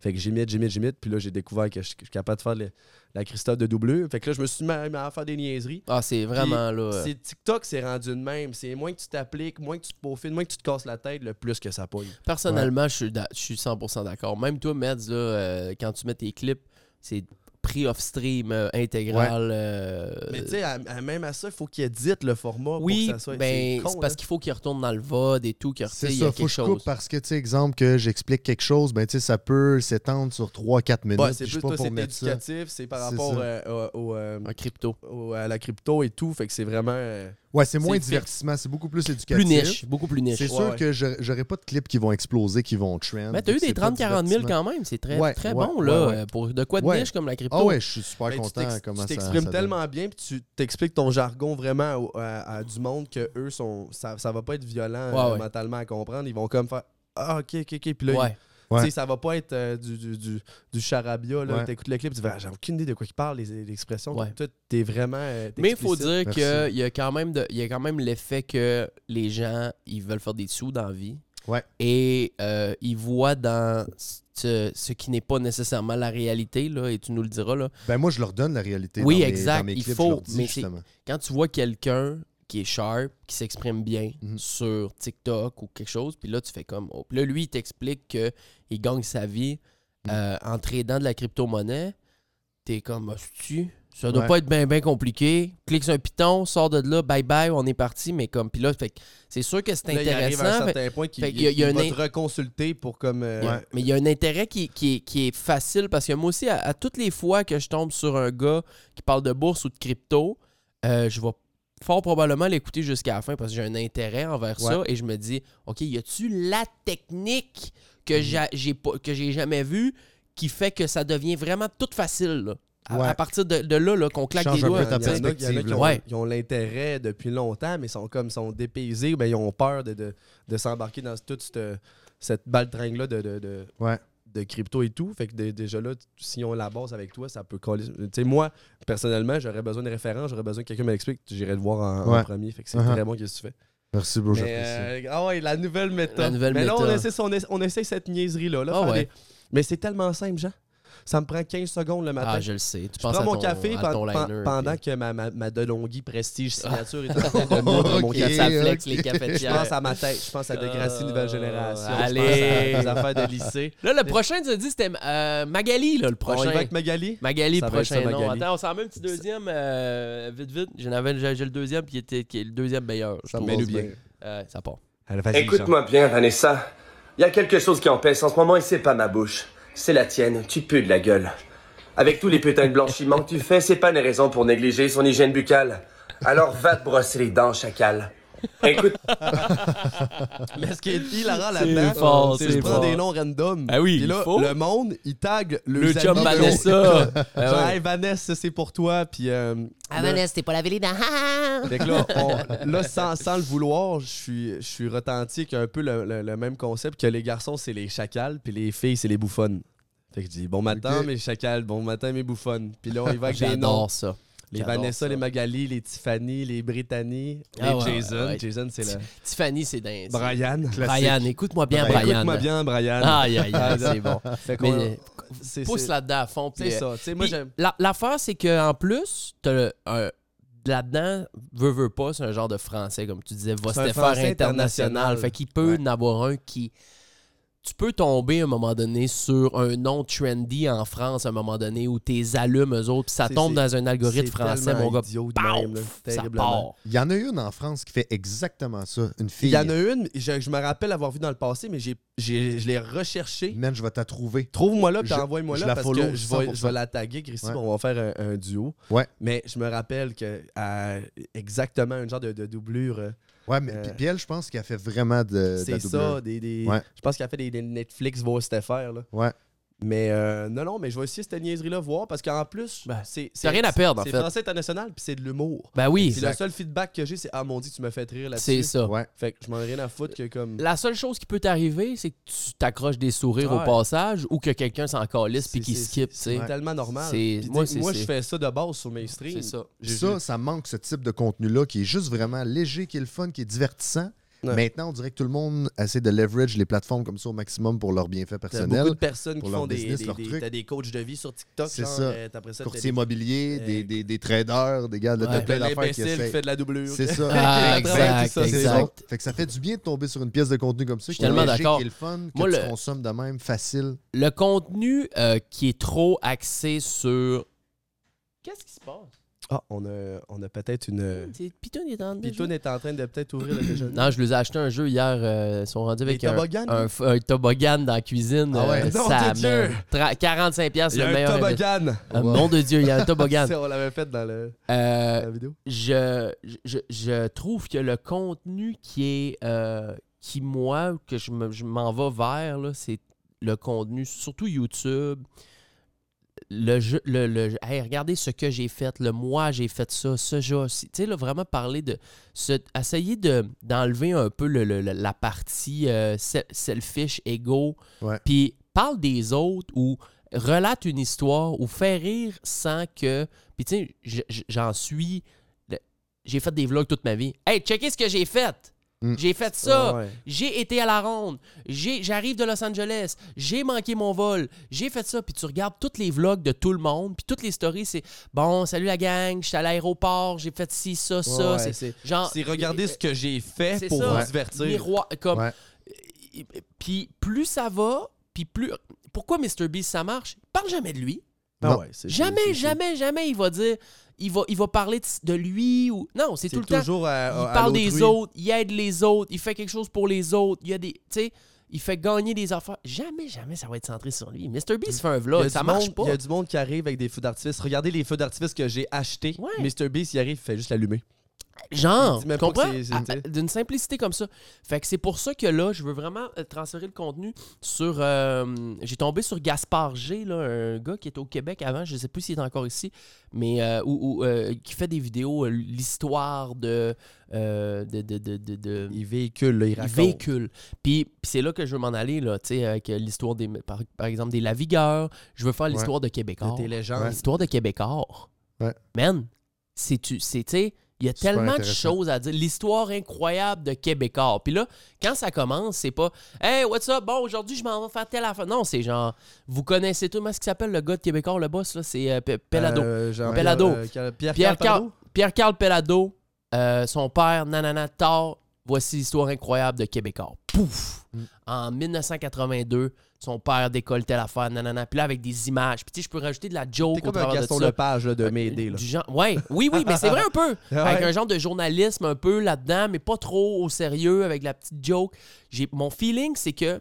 Fait que j'imite, j'imite, j'imite. Puis là, j'ai découvert que je suis capable de faire le- la Christophe de doublure. Fait que là, je me suis mis à, faire des niaiseries. Ah, c'est vraiment là. euh, C'est TikTok, c'est rendu de même. C'est moins que tu t'appliques, moins que tu te peaufines, moins que tu te casses la tête, le plus que ça pogne. Personnellement, je, suis da- je suis 100% d'accord. Même toi, Meds, là, euh, quand tu mets tes clips, c'est pris off-stream euh, intégral. euh, Mais tu sais, à- à- même à ça, il faut qu'il édite le format oui, pour que ça soit. ben, con, c'est parce qu'il faut qu'il retourne dans le VOD et tout, qu'il C'est il y a ça, faut quelque que je coupe chose. parce que, tu sais, exemple, que j'explique quelque chose, ben, tu sais, ça peut s'étendre sur 3-4 minutes. Ouais, puis c'est je plus suis pas toi, pour c'est mettre ça. éducatif, c'est par C'est rapport ça. euh, au- au, euh, Un crypto. au- à la crypto et tout. Fait que c'est vraiment. euh, Ouais, c'est moins divertissement, c'est beaucoup plus éducatif. Plus niche, beaucoup plus niche. C'est Ouais, sûr ouais. que j'aurais j'aurais pas de clips qui vont exploser, qui vont trend. Mais t'as eu des c'est pas 30-40 000 divertissement. quand même, c'est très, Ouais, très ouais, bon là, ouais. pour de quoi de Ouais. niche comme la crypto. Ah ouais, je suis super ben, content tu ça t'exprimes donne. tellement bien, puis tu t'expliques ton jargon vraiment à, à du monde que eux sont. Ça, ça va pas être violent Ouais, euh, ouais. mentalement à comprendre. Ils vont comme faire. Ah, ok, ok, ok. Puis là, Ouais. Tu Ouais. sais, ça va pas être euh, du, du, du, du charabia. Là, Ouais. T'écoutes le clip, tu dis, Ah, j'ai aucune idée de quoi il parle, les, les expressions. Ouais. T'es vraiment. euh, Mais il faut dire qu'il y a quand même de- y a quand même l'effet que les gens ils veulent faire des sous dans la vie. Ouais. Et euh, ils voient dans ce, ce qui n'est pas nécessairement la réalité, là, et tu nous le diras, là, Ben moi, je leur donne la réalité Oui, dans mes, exact, dans mes il faut, dis, mais c'est- quand tu vois quelqu'un qui est sharp, qui s'exprime bien Mhm. sur TikTok ou quelque chose, puis là, tu fais comme. Oh. Puis là, lui, il t'explique qu'il gagne sa vie Mhm. euh, en tradant de la crypto-monnaie. T'es comme, Ah, tu ça doit Ouais. pas être bien bien compliqué. Clique sur un piton, sors de là, bye bye, on est parti. Mais comme, puis là, c'est sûr que c'est Là, il arrive à un intéressant. certain point qu'il il va te reconsulter pour comme. euh, Mais il y a un intérêt qui, qui est, qui est facile parce que moi aussi, à, à toutes les fois que je tombe sur un gars qui parle de bourse ou de crypto, euh, je vais fort probablement l'écouter jusqu'à la fin parce que j'ai un intérêt envers ça et je me dis, OK, y a-tu la technique que j'a- j'ai pas que j'ai jamais vue qui fait que ça devient vraiment tout facile là? à, Ouais. à partir de, de là, là qu'on claque Change des doigts. Il y en a- il y en a perspective, qui ont, Ouais. ont l'intérêt depuis longtemps, mais sont comme sont dépaysés, ben, ils ont peur de, de, de s'embarquer dans toute cette, cette baltringue-là de, de, de, Ouais. De crypto et tout. Fait que dé- déjà là, si on la base avec toi, ça peut coller. Tu sais, moi, personnellement, j'aurais besoin de références, j'aurais besoin que quelqu'un m'explique. J'irai te voir en, premier. Fait que c'est Uh-huh. très bon qu'est-ce que tu fais? Merci, bro, Mais, j'apprécie. euh, ah ouais, la nouvelle méthode. La nouvelle mais là, on essaie, on, essa- on essaie cette niaiserie-là. là, Ah faire ouais. des- Mais c'est tellement simple, Jean. Ça me prend 15 secondes le matin. Ah, je le sais. Tu Je penses prends à mon ton, café à pen- ton pen- liner, pendant puis- que ma, ma, ma DeLonghi Prestige signature est en train de moudre mon Ok. café. Ça flex les Je cafetières. pense à ma tête, je pense à Degrassi Euh, Nouvelle Génération, allez. je pense à des affaires de lycée. Là, le prochain, tu as dit, c'était euh, Magali, là, le On y prochain. va avec Magali? Magali, Ça prochain. Magali. Attends, on s'en met un petit deuxième, euh, vite, vite. J'en avais, j'ai le deuxième, qui était qui est le deuxième meilleur. je Ça me bien. Euh, ça part. Écoute-moi bien, Vanessa. Il y a quelque chose qui empêche en ce moment et c'est pas ma bouche. C'est la tienne. Tu pues de la gueule. Avec tous les putains de blanchiments que tu fais, c'est pas une raison pour négliger son hygiène buccale. Alors va te brosser les dents, chacal. Écoute, Mais ce qui est hilarant là-dedans, c'est que je prends fort. des noms random. Ah oui, Puis là, il faut. le monde, il tag le, Le chum Vanessa. Genre, Ah ouais. hey, Vanessa, c'est pour toi. Puis, euh, Ah, Vanessa, t'es pas lavé les dents. Fait que là, on- là, sans, sans le vouloir, je suis, je suis retenti avec un peu le, le- le même concept que les garçons, c'est les chacals, puis les filles, c'est les bouffonnes. Fait que je dis bon matin, mes chacals, bon matin, mes bouffonnes. Puis là, on y va avec des noms. J'adore ça. Les Vanessa, ça. les Magali, les Tiffany, les Brittany, les Ah ouais, Jason. ouais. Jason, c'est le. Tiffany, c'est dingue. Brian. Brian, écoute-moi bien, Brian. Écoute-moi bien, Brian. Aïe, aïe, aïe, c'est bon. Fait Mais pousse là-dedans à fond. C'est euh, ça. Tu sais, moi, j'aime. la- L'affaire, c'est qu'en plus, t'as un- là-dedans, veut, veut pas, c'est un genre de français, comme tu disais, va se faire international. Fait qu'il peut Ouais. en avoir un qui. Tu peux tomber à un moment donné sur un nom trendy en France à un moment donné où tes allumes eux autres, puis ça tombe dans un algorithme français, mon gars. idiot de paf, même, là. ça part. Il y en a une en France qui fait exactement ça. Une fille. Il y en a une, je, je me rappelle avoir vu dans le passé, mais j'ai, je l'ai recherché. Man, je vais t'en trouver. Trouve-moi là, puis envoie-moi je là, la parce follow que je vais, 100%. je vais la taguer, Christy, Ouais. on va faire un, un duo. Ouais. Mais je me rappelle que exactement un genre de, de doublure. Ouais, mais Euh, elle, je pense qu'elle fait vraiment de, c'est ça, des, des- Ouais. je pense qu'elle a fait des, des Netflix vont cette affaire. Là. Ouais. Mais euh, non, non, mais je vais essayer cette niaiserie-là, voir, parce qu'en plus, Ben, c'est, t'as rien à perdre, en c'est fait. français international, puis c'est de l'humour. Ben oui, Puis le seul feedback que j'ai, c'est Ah mon dieu, tu m'as fait rire là-dessus. c'est ça. Ouais. Fait que je m'en ai rien à foutre que comme. La seule chose qui peut t'arriver, c'est que tu t'accroches des sourires Ouais. au passage ou que quelqu'un s'en calisse puis C'est- qu'il c'est- skip, C'est tellement normal. C'est- moi, c'est- moi c'est- je fais ça de base sur mes streams. C'est ça. Ça, ça manque ce type de contenu-là qui est juste vraiment léger, qui est le fun, qui est divertissant. Ouais. Maintenant, on dirait que tout le monde essaie de leverage les plateformes comme ça au maximum pour leur bienfait T'as personnel. beaucoup de personnes pour qui leur font des, business, des, des- t'as des coachs de vie sur TikTok. C'est ça. euh, après ça, t'as Courtier des- immobilier, des, des, des traders, des gars, là, Ouais. t'as plein t'as d'affaires qui essaient. fait de la doublure. C'est ça. Ah, exact, ça, c'est C'est ça. exact. Fait que ça fait du bien de tomber sur une pièce de contenu comme ça. suis tellement d'accord. Qui est le fun, que Moi, tu le- consommes de même, facile. Le contenu euh, qui est trop axé sur. Qu'est-ce qui se passe? Ah, on a, on a peut-être une. C'est- Pitoun est en Pitoun est en train de peut-être ouvrir le déjeuner. Non, je les ai acheté un jeu hier. euh, ils sont rendus avec un, toboggans? un, f- un toboggan dans la cuisine. Ah ouais? euh, de Dieu! amène tra- 45$ piastres, Il y a le un meilleur. toboggan. Euh, Nom de Dieu, il y a un toboggan. Ça, on l'avait fait dans le- Euh, la vidéo. je, je, je trouve que le contenu qui est euh, qui moi que je me- je m'en vais vers là, c'est le contenu surtout YouTube le jeu le, le- hey, regardez ce que j'ai fait le moi j'ai fait ça ça j'ai aussi. Tu sais là, vraiment parler de se, essayer de d'enlever un peu le- le- la partie euh, se- selfish ego. Puis parle des autres ou relate une histoire ou fait rire sans que puis tu sais j'en suis j'ai fait des vlogs toute ma vie. Hey checkez ce que j'ai fait Mm. j'ai fait ça Ouais. j'ai été à la ronde. J'arrive de Los Angeles. J'ai manqué mon vol. J'ai fait ça. Puis tu regardes tous les vlogs de tout le monde. Puis toutes les stories, c'est bon, salut la gang. J'étais à l'aéroport. J'ai fait ci, ça, ça. Ouais, c'est genre. c'est regarder ce que j'ai fait pour ça. divertir. Miroir. Comme. Ouais. Puis plus ça va, puis plus. Pourquoi MrBeast ça marche? Parle jamais de lui. Ouais, c'est- Jamais, jamais, jamais il va dire. Il va, il va parler de, de lui ou. Non, c'est tout le temps. toujours à, Il parle des autres, il aide les autres, il fait quelque chose pour les autres. Il y a des. Tu sais, il fait gagner des affaires. Jamais, jamais ça va être centré sur lui. Mr. Beast fait un vlog, ça marche monde- pas. Il y a du monde qui arrive avec des feux d'artifice. Regardez les feux d'artifice que j'ai achetés. Ouais. Mr. Beast, il arrive, il fait juste l'allumer. Genre, même tu comprends? D'une simplicité comme ça. Fait que c'est pour ça que là, je veux vraiment euh, transférer le contenu sur. euh, J'ai tombé sur Gaspard G, là, un gars qui était au Québec avant, je sais plus s'il est encore ici, mais euh, euh, qui fait des vidéos, l'histoire de, de, de, de, de- de- Il véhicule, là, il il raconte. véhicule. Puis, puis c'est là que je veux m'en aller, là, tu sais, avec l'histoire des. Par, par exemple, des Lavigueurs. Je veux faire l'histoire de Québécois. L'histoire de Québécois. Ouais. Man, c'est tu c'est il y a Super tellement de choses à dire. L'histoire incroyable de Québécois. Puis là, quand ça commence, c'est pas Hey, what's up? Bon, aujourd'hui, je m'en vais faire telle affaire. Non, c'est genre, vous connaissez tout, comment est-ce qu'il s'appelle le gars de Québécois, le boss, là? C'est euh, Pe- Pelado. Euh, Pelado. euh, Pierre Pelado? Pierre-Carl Pelado, euh, son père, nanana, tard. Voici l'histoire incroyable de Québécois. Pouf! Mm. En 1982, son père décolle telle affaire, nanana. Puis là, avec des images. Puis tu sais, je peux rajouter de la joke T'es au comme un travers de Gaston ça. Lepage là, de m'aider. là. Du genre- ouais, oui, oui, mais c'est vrai un peu. Avec un genre de journalisme un peu là-dedans, mais pas trop au sérieux, avec la petite joke. J'ai, mon feeling, c'est que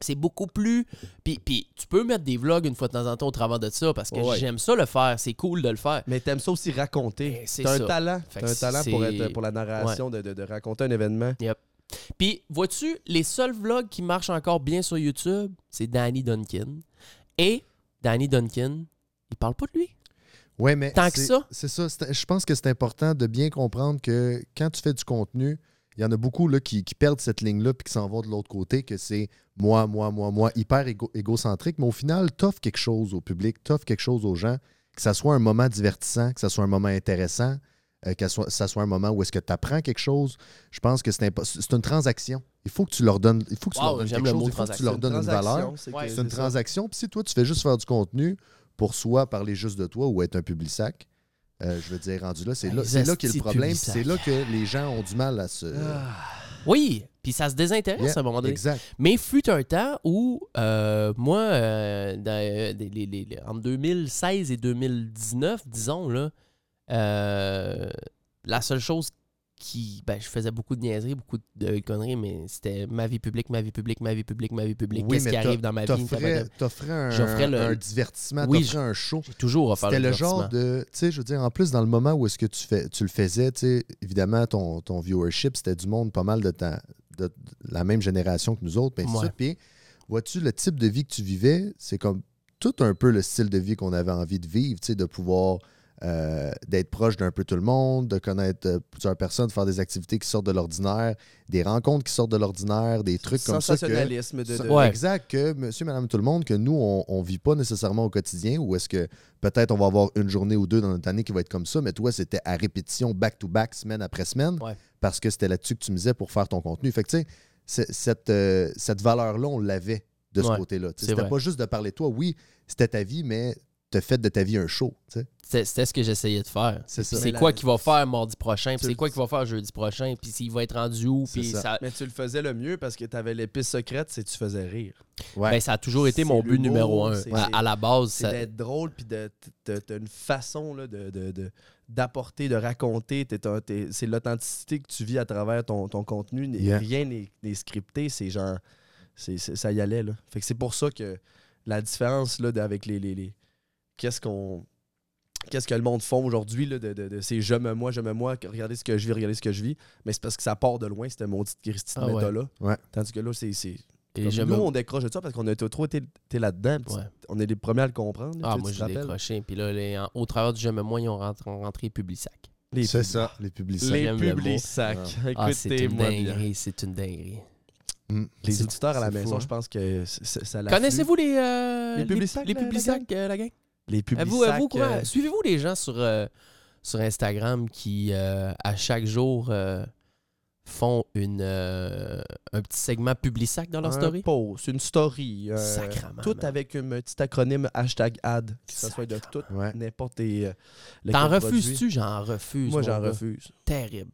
c'est beaucoup plus. Puis, puis tu peux mettre des vlogs une fois de temps en temps au travers de ça, parce que Ouais. j'aime ça le faire. C'est cool de le faire. Mais t'aimes ça aussi raconter. Eh, c'est un talent. Que un talent pour, être, pour la narration, de, de- de raconter un événement. Puis, vois-tu, les seuls vlogs qui marchent encore bien sur YouTube, c'est Danny Duncan. Et Danny Duncan, il parle pas de lui. Ouais, mais Tant que c'est- ça. C'est ça. Je pense que c'est important de bien comprendre que quand tu fais du contenu, il y en a beaucoup là, qui, qui perdent cette ligne-là puis qui s'en vont de l'autre côté, que c'est moi, moi, moi, moi, hyper égo- égocentrique. Mais au final, t'offres quelque chose au public, t'offres quelque chose aux gens, que ça soit un moment divertissant, que ça soit un moment intéressant, euh, que ça soit, ça soit un moment où est-ce que tu apprends quelque chose. Je pense que c'est impo- une transaction. Il faut que tu leur donnes, il faut que tu Wow, leur donnes quelque le chose, il faut que tu leur donnes une valeur. c'est Ouais, une transaction. Puis si toi, tu fais juste faire du contenu pour soit parler juste de toi ou être un public sac, euh, je veux dire, rendu là, c'est là, Les c'est là qu'est le problème. C'est là que les gens ont du mal à se. Ah. Oui, puis ça se désintéresse Yeah, à un moment donné. Exact. Mais fut un temps où, euh, moi, euh, dans, les- les- les- les- en 2016 et 2019, disons, là, euh, la seule chose qui. Ben, je faisais beaucoup de niaiseries, beaucoup de conneries, mais c'était ma vie publique, ma vie publique, ma vie publique, ma vie publique. Oui, Qu'est-ce qui arrive dans ma vie? T'offrais un, J'offrais le- un divertissement, Oui, t'offrais un show. J'ai toujours offert C'était le genre de. Tu sais, je veux dire, en plus, dans le moment où est-ce que tu, fais, tu le faisais, tu sais, évidemment, ton, ton viewership, c'était du monde pas mal de, ta- de, de la même génération que nous autres. de Ouais. Puis, vois-tu, le type de vie que tu vivais, c'est comme tout un peu le style de vie qu'on avait envie de vivre, tu sais, de pouvoir. Euh, d'être proche d'un peu tout le monde, de connaître euh, plusieurs personnes, de faire des activités qui sortent de l'ordinaire, des rencontres qui sortent de l'ordinaire, des trucs comme ça. Sensationnalisme de, de- Ouais. Exact, que monsieur, madame, tout le monde, que nous, on ne vit pas nécessairement au quotidien, ou est-ce que peut-être on va avoir une journée ou deux dans notre année qui va être comme ça, mais toi, c'était à répétition, back-to-back, semaine après semaine, Ouais. parce que c'était là-dessus que tu misais pour faire ton contenu. Fait que, tu sais, cette, euh, cette valeur-là, on l'avait de ce Ouais, côté-là. C'était pas juste de parler de toi. Oui, c'était ta vie, mais t'as fait de ta vie un show. tu sais. C'était ce que j'essayais de faire. C'est. C'est quoi la- qu'il va faire mardi prochain, puis Tu- c'est quoi qu'il va faire jeudi prochain, puis s'il va être rendu où, puis ça. ça, Mais tu le faisais le mieux parce que t'avais l'épice secrète, c'est que tu faisais rire. Ouais. ben, ça a toujours été C'est mon but numéro un. c'est- À, c'est- à la base, C'est ça, d'être drôle puis de, de- de- une façon là, de, de- de- d'apporter, de raconter. T'es un- t'es- c'est l'authenticité que tu vis à travers ton, ton contenu. N'est- Yeah. Rien n'est n'est scripté. C'est genre. c'est c'est- ça y allait. Là. Fait que c'est pour ça que la différence là, avec les. les, les- Qu'est-ce qu'on. Qu'est-ce que le monde font aujourd'hui là, de, de, de c'est je me moi, je me moi, regardez ce que je vis, regardez ce que je vis. Mais c'est parce que ça part de loin, cette maudite Christie de Ah méta-là. Ouais. Tandis que là, c'est. nous, me- on décroche de ça parce qu'on a trop été, été là-dedans. Ouais. On est les premiers à le comprendre. Ah, moi, j'ai décroché. Puis là, les- en- au travers du Je me moi, ils ont rentré, ont rentré public sac. Les C'est ça, les publicités. Les mot. sacs. Ah, c'est une dinguerie, c'est une dinguerie. Mm. Les auditeurs à la maison, hein. je pense que ça l'a Connaissez-vous les, euh, Les les sacs, euh, la gang? Les courant? euh, Suivez-vous les gens sur, euh, sur Instagram qui, euh, à chaque jour, euh, font une, euh, un petit segment public sac dans leur un story? post, une story. euh, Sacrement, Tout avec un petit acronyme hashtag ad. Que ce soit de tout, Ouais. n'importe les. T'en refuses-tu? J'en refuse. Moi, j'en refuse. Terrible.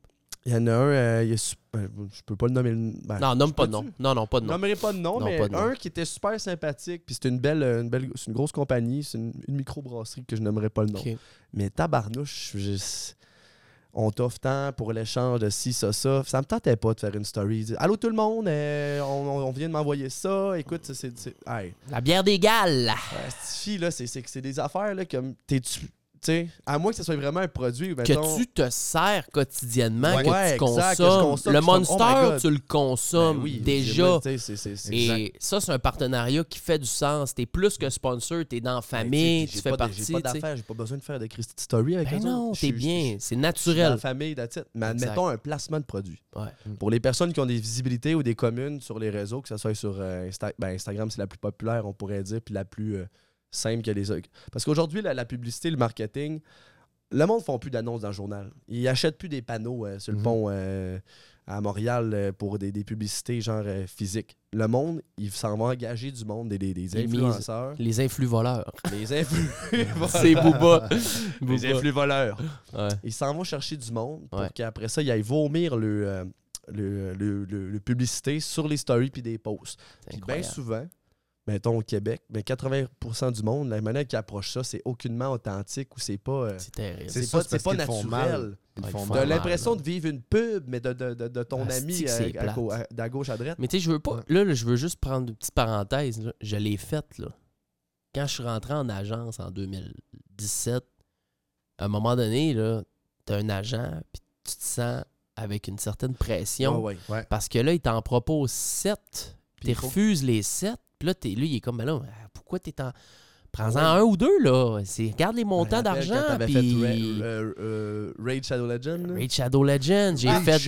Il y en a un, euh, il est euh, je peux pas le nommer. ben, non, nomme pas de nom. Non, non, pas de nom. nommerai pas de nom, Non, mais nom. un qui était super sympathique, puis c'est une belle, une belle, c'est une grosse compagnie, c'est une, une microbrasserie que je nommerai pas le nom. Ok. Mais tabarnouche, je- on t'offre tant pour l'échange de ci, ça, ça. Ça me tentait pas de faire une story. Dire, Allô tout le monde, euh, on, on vient de m'envoyer ça. Écoute, c'est- Hey, La bière des gales. euh, cette fille, là, c'est c'est que c'est des affaires là, comme. T'es-tu. À moins que ce soit vraiment un produit, mettons, que tu te sers quotidiennement, Ouais, que ouais, tu que consommes. consomme, le oh Monster, tu le consommes Ben oui, déjà. tu Et ça, c'est un partenariat qui fait du sens. T'es plus que sponsor, t'es dans la famille, Ben, tu j'ai fais pas partie. J'ai pas tu sais. d'affaires, j'ai pas besoin de faire de Christy Story avec Ben eux non, t'es bien, c'est suis dans naturel. la famille, it. Mais admettons un placement de produit. Ouais. Pour les personnes qui ont des visibilités ou des communes sur les réseaux, que ce soit sur euh, Insta- ben, Instagram, c'est la plus populaire, on pourrait dire, puis la plus euh, simple que les autres. Parce qu'aujourd'hui, la, la publicité, le marketing, le monde ne font plus d'annonces dans le journal. Ils achètent plus des panneaux euh, sur le Mhm. pont euh, à Montréal euh, pour des, des publicités genre physiques. Le monde, ils s'en vont engager du monde, des, des, Les influenceurs. Les influx voleurs. Les influx. c'est Booba. Les Booba. influx voleurs. Ouais. Ils s'en vont chercher du monde pour Ouais. qu'après ça, ils aillent vomir le, euh, le, le- le- le publicité sur les stories puis des posts. Puis bien souvent, mettons au Québec, ben 80% du monde, la manière qui approche ça, c'est aucunement authentique ou c'est pas, euh, C'est terrible. C'est c'est ça, pas, pas qu'ils naturel. T'as l'impression de vivre une pub, mais de, de- de- de ton Ah, ami euh, d'à gauche à droite. Mais tu sais, je veux pas. Là, là, je veux juste prendre une petite parenthèse. là. Je l'ai faite, là. Quand je suis rentré en agence en 2017, à un moment donné, là, t'as un agent, puis tu te sens avec une certaine pression. Ouais, ouais. Parce que là, il t'en propose 7, Puis tu refuses les 7, puis là, lui, il est comme, mais là, pourquoi t'es en. Prends-en Ouais. un ou deux, là. C'est, regarde les montants d'argent, t'avais puis. fait Ra- euh, euh, Raid Shadow Legend. Raid Shadow Legends, j'ai Raid fait,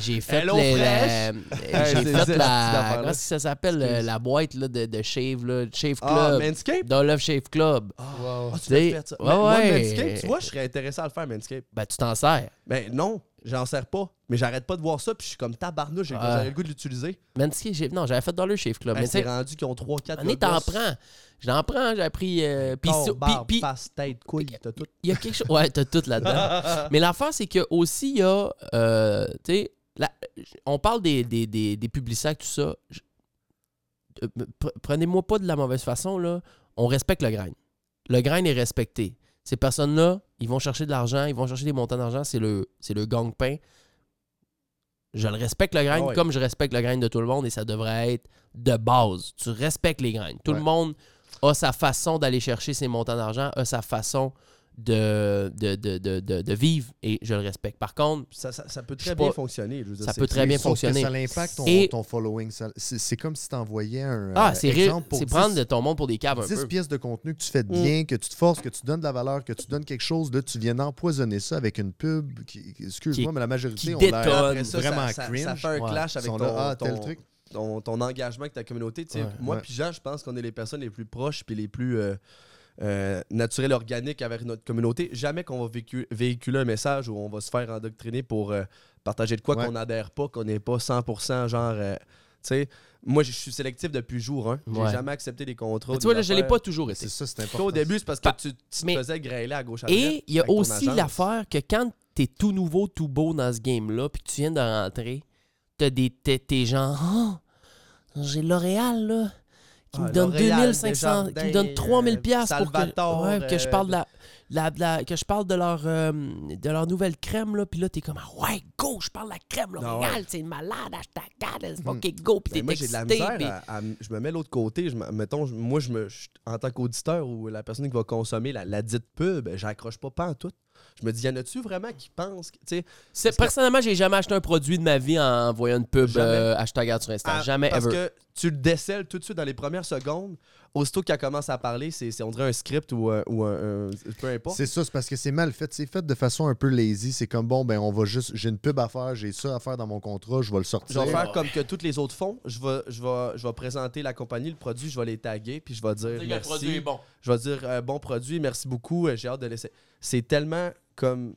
j'ai- fait, Hello les- Fresh. la, Hey, j'ai fait la, comment est-ce que ça s'appelle, la boîte là, de, de Shave, là, Shave Club, Ah, Manscape? Dolph Shave Club. Ah, Wow. ah, tu fait ça. ouais, moi, ouais. Manscape, tu vois, je serais intéressé à le faire, Manscape. Ben, tu t'en sers. Ben non, j'en sers pas. Mais j'arrête pas de voir ça, puis je suis comme tabarnouche, j'aurais le goût de l'utiliser. Man, ce qui- j'ai- non, j'avais fait Dollar Shave Club. Ben, mais tu c'est rendu qu'ils ont 3-4 année, t'en prends. J'en prends, j'ai pris. euh, Corps, face, tête, couille, t'as tout. il y a quelque chose. Ouais, t'as tout là-dedans. Mais l'affaire, c'est que aussi, il y a. euh, tu sais, on parle des, des, des, des publicitaires, tout ça. Je- euh, pre- Prenez-moi pas de la mauvaise façon, là. On respecte le grain. Le grain est respecté. Ces personnes-là, ils vont chercher de l'argent, ils vont chercher des montants d'argent, c'est le, le gang-pain. Je le respecte le grain Ah ouais. comme je respecte le grain de tout le monde et ça devrait être de base. Tu respectes les graines. Tout le monde a sa façon d'aller chercher ses montants d'argent, a sa façon de, de, de, de, de- de vivre et je le respecte. Par contre, Ça, ça, ça peut très bien pas. fonctionner. je veux dire, Ça peut très bien fonctionner. Ça l'impacte ton, Et- ton following. C'est c'est comme si tu envoyais un. ah, euh, c'est c'est 10 prendre de ton monde pour des caves un 10 peu. pièces de contenu que tu fais de Mm. bien, que tu te forces, que tu donnes de la valeur, que tu donnes quelque chose, là, tu viens empoisonner ça avec une pub qui, excuse-moi, mais la majorité qui ont l'air détonne. Après ça, vraiment ça, cringe. ça fait un Ouais. clash Ils avec ton, là, ah, ton- tel truc. Ton, ton engagement avec ta communauté. Tu Ouais. moi Ouais. puis Jean, je pense qu'on est les personnes les plus proches puis les plus euh, euh, naturelles, organiques avec notre communauté. Jamais qu'on va vécu- véhiculer un message où on va se faire endoctriner pour euh, partager de quoi Ouais. qu'on n'adhère pas, qu'on n'est pas 100% genre... euh, tu sais, moi, je suis sélectif depuis jour 1. J'ai Ouais. jamais accepté des contrats. Mais tu vois, là, je l'ai pas toujours été. C'est ça, c'est Toi, important. au début, c'est parce que Pa- tu, tu te faisais grêler à gauche à droite. Et il y a aussi l'affaire que quand t'es tout nouveau, tout beau dans ce game-là, puis que tu viens de rentrer, t'as des t'es, gens, oh, j'ai L'Oréal, là, qui Ah, me donne L'Oréal, 2500, qui me donne 3000 euh, piastres pour que, ouais, que je euh, parle de la, la- de la- que je parle de leur, euh, de leur nouvelle crème, là, puis là, t'es comme, ah ouais, go, je parle de la crème, Ah L'Oréal, ouais. c'est une malade, hashtag God, let's fucking go, puis Ben, t'es moi, j'ai de la excité, misère puis- à- à- je me mets l'autre côté. Je, me- mettons, moi, je me, en tant qu'auditeur ou la personne qui va consommer la, la dite pub, j'accroche pas pas en tout. Je me dis, y en a-tu vraiment qui pensent que, C'est- Personnellement, j'ai jamais acheté un produit de ma vie en voyant une pub euh, hashtag sur Insta. ah, jamais, parce ever. que tu le décèles tout de suite dans les premières secondes. Aussitôt qu'elle commence à parler, c'est, c'est- on dirait un script ou, un- ou un, un- peu importe. C'est ça, c'est parce que c'est mal fait. C'est fait de façon un peu lazy. C'est comme bon, ben on va juste. J'ai une pub à faire, j'ai ça à faire dans mon contrat, je vais le Je sortir. vais faire comme que toutes les autres font. Je vais, je, vais, je vais présenter la compagnie, le produit, je vais les taguer, puis je vais dire merci. bon. Je vais dire euh, bon produit, merci beaucoup, euh, j'ai hâte de laisser. C'est tellement comme.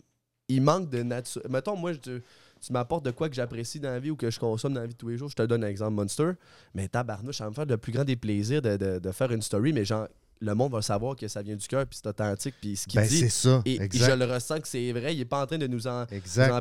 Il manque de nature. Mettons, moi, je, tu, tu m'apportes de quoi que j'apprécie dans la vie ou que je consomme dans la vie de tous les jours. Je te donne un exemple, Monster. Mais tabarnouche, ça va me faire le plus grand des plaisirs de, de- de faire une story, mais genre, le monde va savoir que ça vient du cœur, puis c'est authentique, puis ce qu'il Ben dit. c'est ça. Et exact. je le ressens que c'est vrai. Il est pas en train de nous en, nous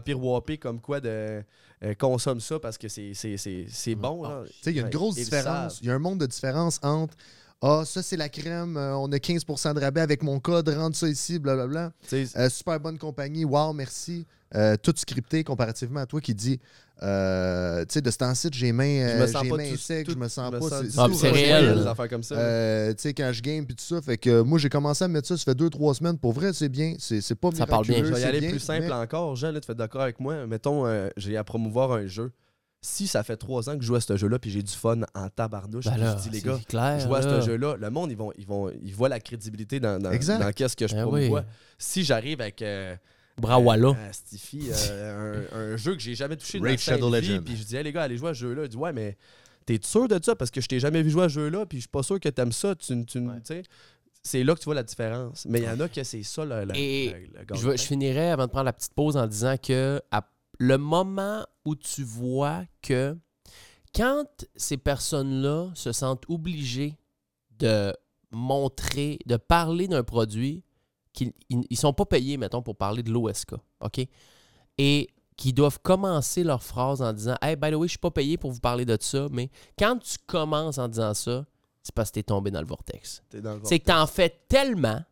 comme quoi de euh, consomme ça parce que c'est, c'est, c'est, c'est bon. là. Tu sais, il y a une grosse différence. Il y a un monde de différence entre Ah, ça, c'est la crème. euh, on a 15% de rabais avec mon code. Rentre ça ici, blablabla. Euh, super bonne compagnie. Wow, merci. Euh, tout scripté comparativement à toi qui dit euh, Tu sais, de ce temps-ci, j'ai main, je me sens j'ai pas main sec, je me sens pas. c'est- réel. Affaires comme ça. Euh, tu sais, quand je game puis tout ça. Fait que moi, j'ai commencé à mettre ça, ça fait 2-3 semaines. Pour vrai, c'est bien. C'est c'est pas Ça parle bien. Je vais y aller plus simple mais- encore. Jean, là, tu fais d'accord avec moi. Mettons, euh, j'ai à promouvoir un jeu. Si ça fait trois ans que je joue à ce jeu-là, puis j'ai du fun en tabarnouche, Ben là, je dis, les gars, clair, je joue à ce jeu-là, le monde, ils vont, ils vont, ils voient la crédibilité dans, dans, Exact. dans qu'est-ce que je promouvois. oui. Si j'arrive avec euh, Brawala. euh, euh, Stiffy, euh, un, un jeu que j'ai jamais touché de Shadow vie, Legend. puis je dis, hey, les gars, allez jouer à ce jeu-là. Je dis, ouais, mais t'es sûr de ça? Parce que je t'ai jamais vu jouer à ce jeu-là, puis je suis pas sûr que t'aimes ça. Tu, tu, Ouais. tu sais, c'est là que tu vois la différence. Mais il y en a que c'est ça, le, le, Et le- le Je, veux- je finirais avant de prendre la petite pause en disant que à le moment où tu vois que quand ces personnes-là se sentent obligées de montrer, de parler d'un produit, qu'ils ils, ils sont pas payés, mettons, pour parler de l'OSK, OK? Et qui doivent commencer leur phrase en disant Hey, by the way, je suis pas payé pour vous parler de ça, mais quand tu commences en disant ça, c'est parce que t'es tombé dans le vortex. C'est que t'en fais tellement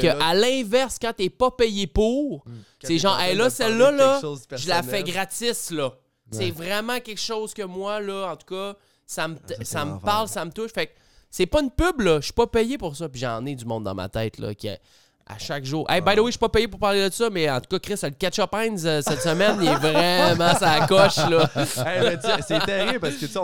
que, là, à l'inverse, quand t'es pas payé pour, quand c'est genre, hey, là, celle-là, là, je la fais gratis, là. C'est vraiment quelque chose que moi, là, en tout cas, ça me, Ah, ça, me parle, ça me touche. Fait que c'est pas une pub, là. Je suis pas payé pour ça. Puis j'en ai du monde dans ma tête, là, qui, à chaque jour. Hey, by the way, je suis pas payé pour parler de ça, mais en tout cas, Chris, le ketchup Heinz euh, cette semaine, il est vraiment sa coche, là. Hey, c'est terrible parce que tu sais,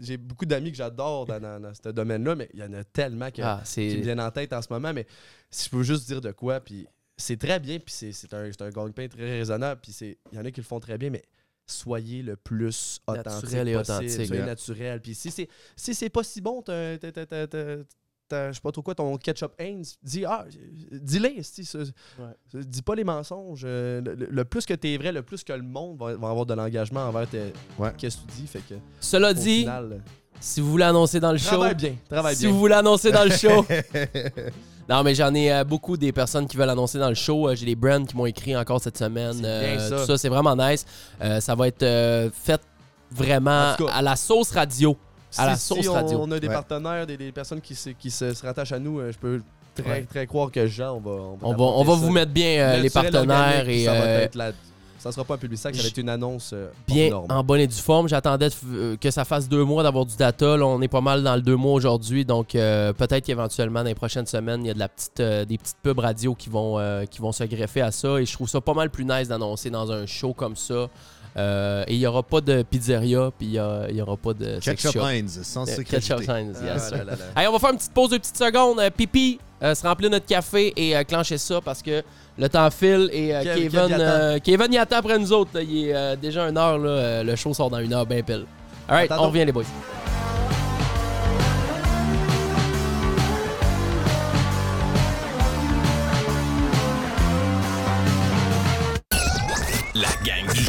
j'ai beaucoup d'amis, que j'adore dans, dans- dans ce domaine-là, mais il y en a tellement que- Ah, qui me viennent en tête en ce moment. Mais si je peux juste dire de quoi, puis c'est très bien, puis c'est, un, un gagne-pain très raisonnable, puis c'est- il y en a qui le font très bien, mais soyez le plus authentique Naturel et possible, authentique, soyez ouais. naturel. Puis si c'est, si c'est pas si bon, t'as- je sais pas trop quoi, ton ketchup Heinz, dis, ah, dis-les, Ouais. dis pas les mensonges. Euh, Le, le- le plus que t'es vrai, le plus que le monde va, va avoir de l'engagement envers tes, Ouais. qu'est-ce que tu dis. Fait que, Cela dit, final, si vous voulez annoncer dans le show, travaille bien, travaille si bien. vous voulez annoncer dans le show. non, mais j'en ai euh, beaucoup des personnes qui veulent annoncer dans le show. Euh, J'ai des brands qui m'ont écrit encore cette semaine. C'est Euh, bien ça. Tout ça, c'est vraiment nice. Euh, ça va être euh, fait vraiment cas, à la sauce radio. À la si, sauce si on, radio. on a des Ouais. partenaires, des, des personnes qui, se, qui se, se rattachent à nous, euh, je peux très, Ouais. très croire que Jean, on va On va, On va, on va vous mettre bien euh, les partenaires et ça va euh, être la- ça sera pas un public sac, ça va être une annonce euh, bien norme. en bonne et due forme. J'attendais euh, que ça fasse deux mois d'avoir du data. Là, on est pas mal dans le deux mois aujourd'hui. Donc, euh, peut-être qu'éventuellement, dans les prochaines semaines, il y a de la petite, euh, des petites pubs radio qui vont, euh, qui vont se greffer à ça. Et je trouve ça pas mal plus nice d'annoncer dans un show comme ça. Euh, et il n'y aura pas de pizzeria, puis il n'y aura pas de Ketchup. Heinz, sans Euh, sécurité. Ketchup Heinz, Ah, yes, sir. là, là, là. Allez, on va faire une petite pause de petites secondes. Euh, pipi, euh, se remplir notre café et euh, clencher ça parce que le temps file et euh, Kev- Kevin, Kev y attend. Kevin y attend après nous autres. là. Il est déjà une heure. Là, le show sort dans une heure, bien pile. Alright, Attends on revient les boys.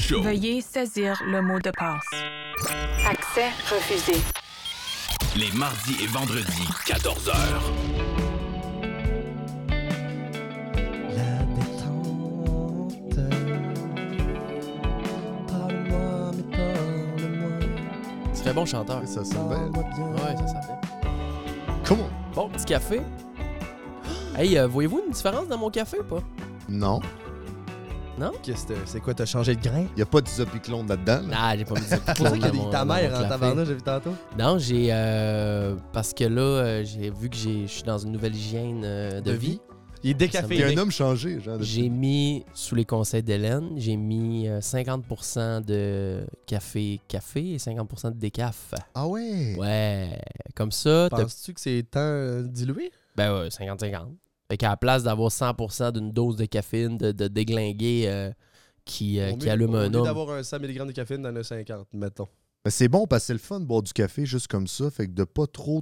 Show. Veuillez saisir le mot de passe. Accès refusé. Les mardis et vendredis, 14h. La détente. Parle-moi, mais parle-moi. C'est très bon chanteur. Ça sent bien. Ouais, ça. Come on. Bon, petit café. Hey, euh, voyez-vous une différence dans mon café ou pas? Non, Qu'est-ce que c'est quoi, t'as changé de grain? il n'y a pas d'isopiclone là-dedans. là. Ah, j'ai pas mis ça. C'est pour ça qu'il y a des ta mère en tabarnak, j'ai vu tantôt. Non, j'ai. euh, parce que là, euh, j'ai vu que j'ai- je suis dans une nouvelle hygiène euh, de, De vie. vie. Il est Il y a décaféiné. un homme changé, genre. J'ai mis, sous les conseils d'Hélène, j'ai mis euh, 50% de café café et 50% de décaf. Ah ouais? Ouais, comme ça, t'as- Penses-tu que c'est temps euh, dilué? ben ouais, 50-50. Fait qu'à la place d'avoir 100% d'une dose de caféine, de, de déglinguer euh, qui, euh, qui mieux- allume au un lieu homme. d'avoir un 100 mg de caféine dans le 50, mettons. Mais c'est bon parce que c'est le fun de boire du café juste comme ça. Fait que de pas trop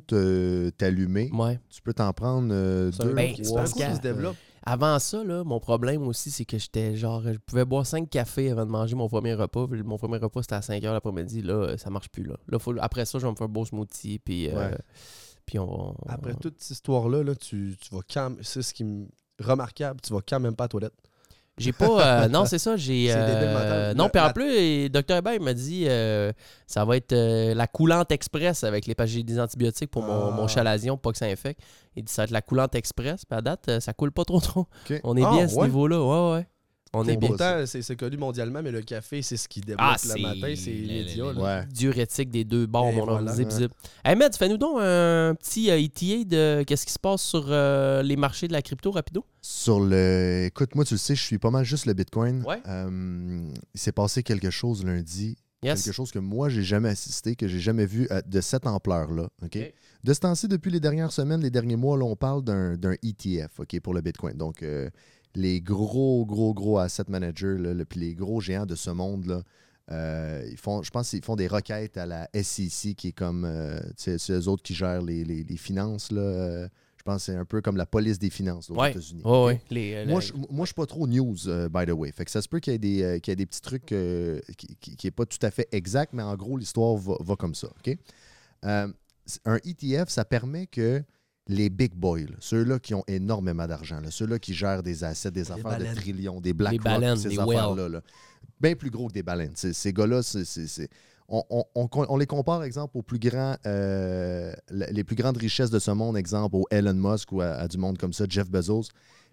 t'allumer, Ouais. tu peux t'en prendre euh, deux, Ben, trois. se développe. Avant ça, là, mon problème aussi, c'est que j'étais genre, je pouvais boire 5 cafés avant de manger mon premier repas. Puis mon premier repas, c'était à 5 h l'après-midi. Là, ça marche plus. Là. Là, faut- après ça, je vais me faire un beau smoothie. Puis, euh, Ouais. Puis on, on- Après toute cette histoire-là, là, tu, tu vas quand même. C'est ce qui me. Remarquable, tu vas quand même pas à la toilette. J'ai pas. euh, non, c'est ça. J'ai. Euh, non, puis en plus, Dr. Hébert il m'a dit euh, ça va être la coulante express avec les j'ai des antibiotiques pour mon, Ah. mon chalazion pour pas que ça infecte. Il dit ça va être la coulante express. Puis à date, ça coule pas trop trop. On est Ah, bien à ce ouais? niveau-là. Ouais, ouais. On est bien. pourtant, c'est connu mondialement, mais le café, c'est ce qui débloque Ah, le c'est matin, c'est là. Ouais. Diurétique des deux bords, mon voilà. Zip, zip. Hey, Med, fais-nous donc un petit euh, ETA de qu'est-ce qui se passe sur euh, les marchés de la crypto rapido. Sur le. Écoute, moi, tu le sais, je suis pas mal juste le Bitcoin. Ouais. Euh, il s'est passé quelque chose lundi. Yes. Quelque chose que moi, j'ai jamais assisté, que j'ai jamais vu euh, de cette ampleur-là. OK? De ce temps-ci, depuis les dernières semaines, les derniers mois, là, on parle d'un d'un ETF OK, pour le Bitcoin. Donc, euh, les gros, gros, gros asset managers, là, le- puis les gros géants de ce monde-là, euh, ils font, je pense qu'ils font des requêtes à la SEC, qui est comme, euh, c'est eux autres qui gèrent les, les- les finances. Là, euh, je pense que c'est un peu comme la police des finances aux Ouais. États-Unis. Ouais, OK? ouais. Les, Moi, je, je suis pas trop news, by the way. Fait que ça se peut qu'il y ait des, y ait des petits trucs euh, qui n'est pas tout à fait exact, mais en gros, l'histoire va, va comme ça. Euh, un ETF, ça permet que les big boys, là, ceux-là qui ont énormément d'argent, là, ceux-là qui gèrent des assets, des affaires baleines. de trillions, des BlackRock, baleines, ces des affaires-là, là, bien plus gros que des baleines. Ces, ces gars-là, c'est- on, on- on- on les compare, exemple, aux plus grands, euh, les plus grandes richesses de ce monde, exemple, au Elon Musk ou à, à du monde comme ça, Jeff Bezos.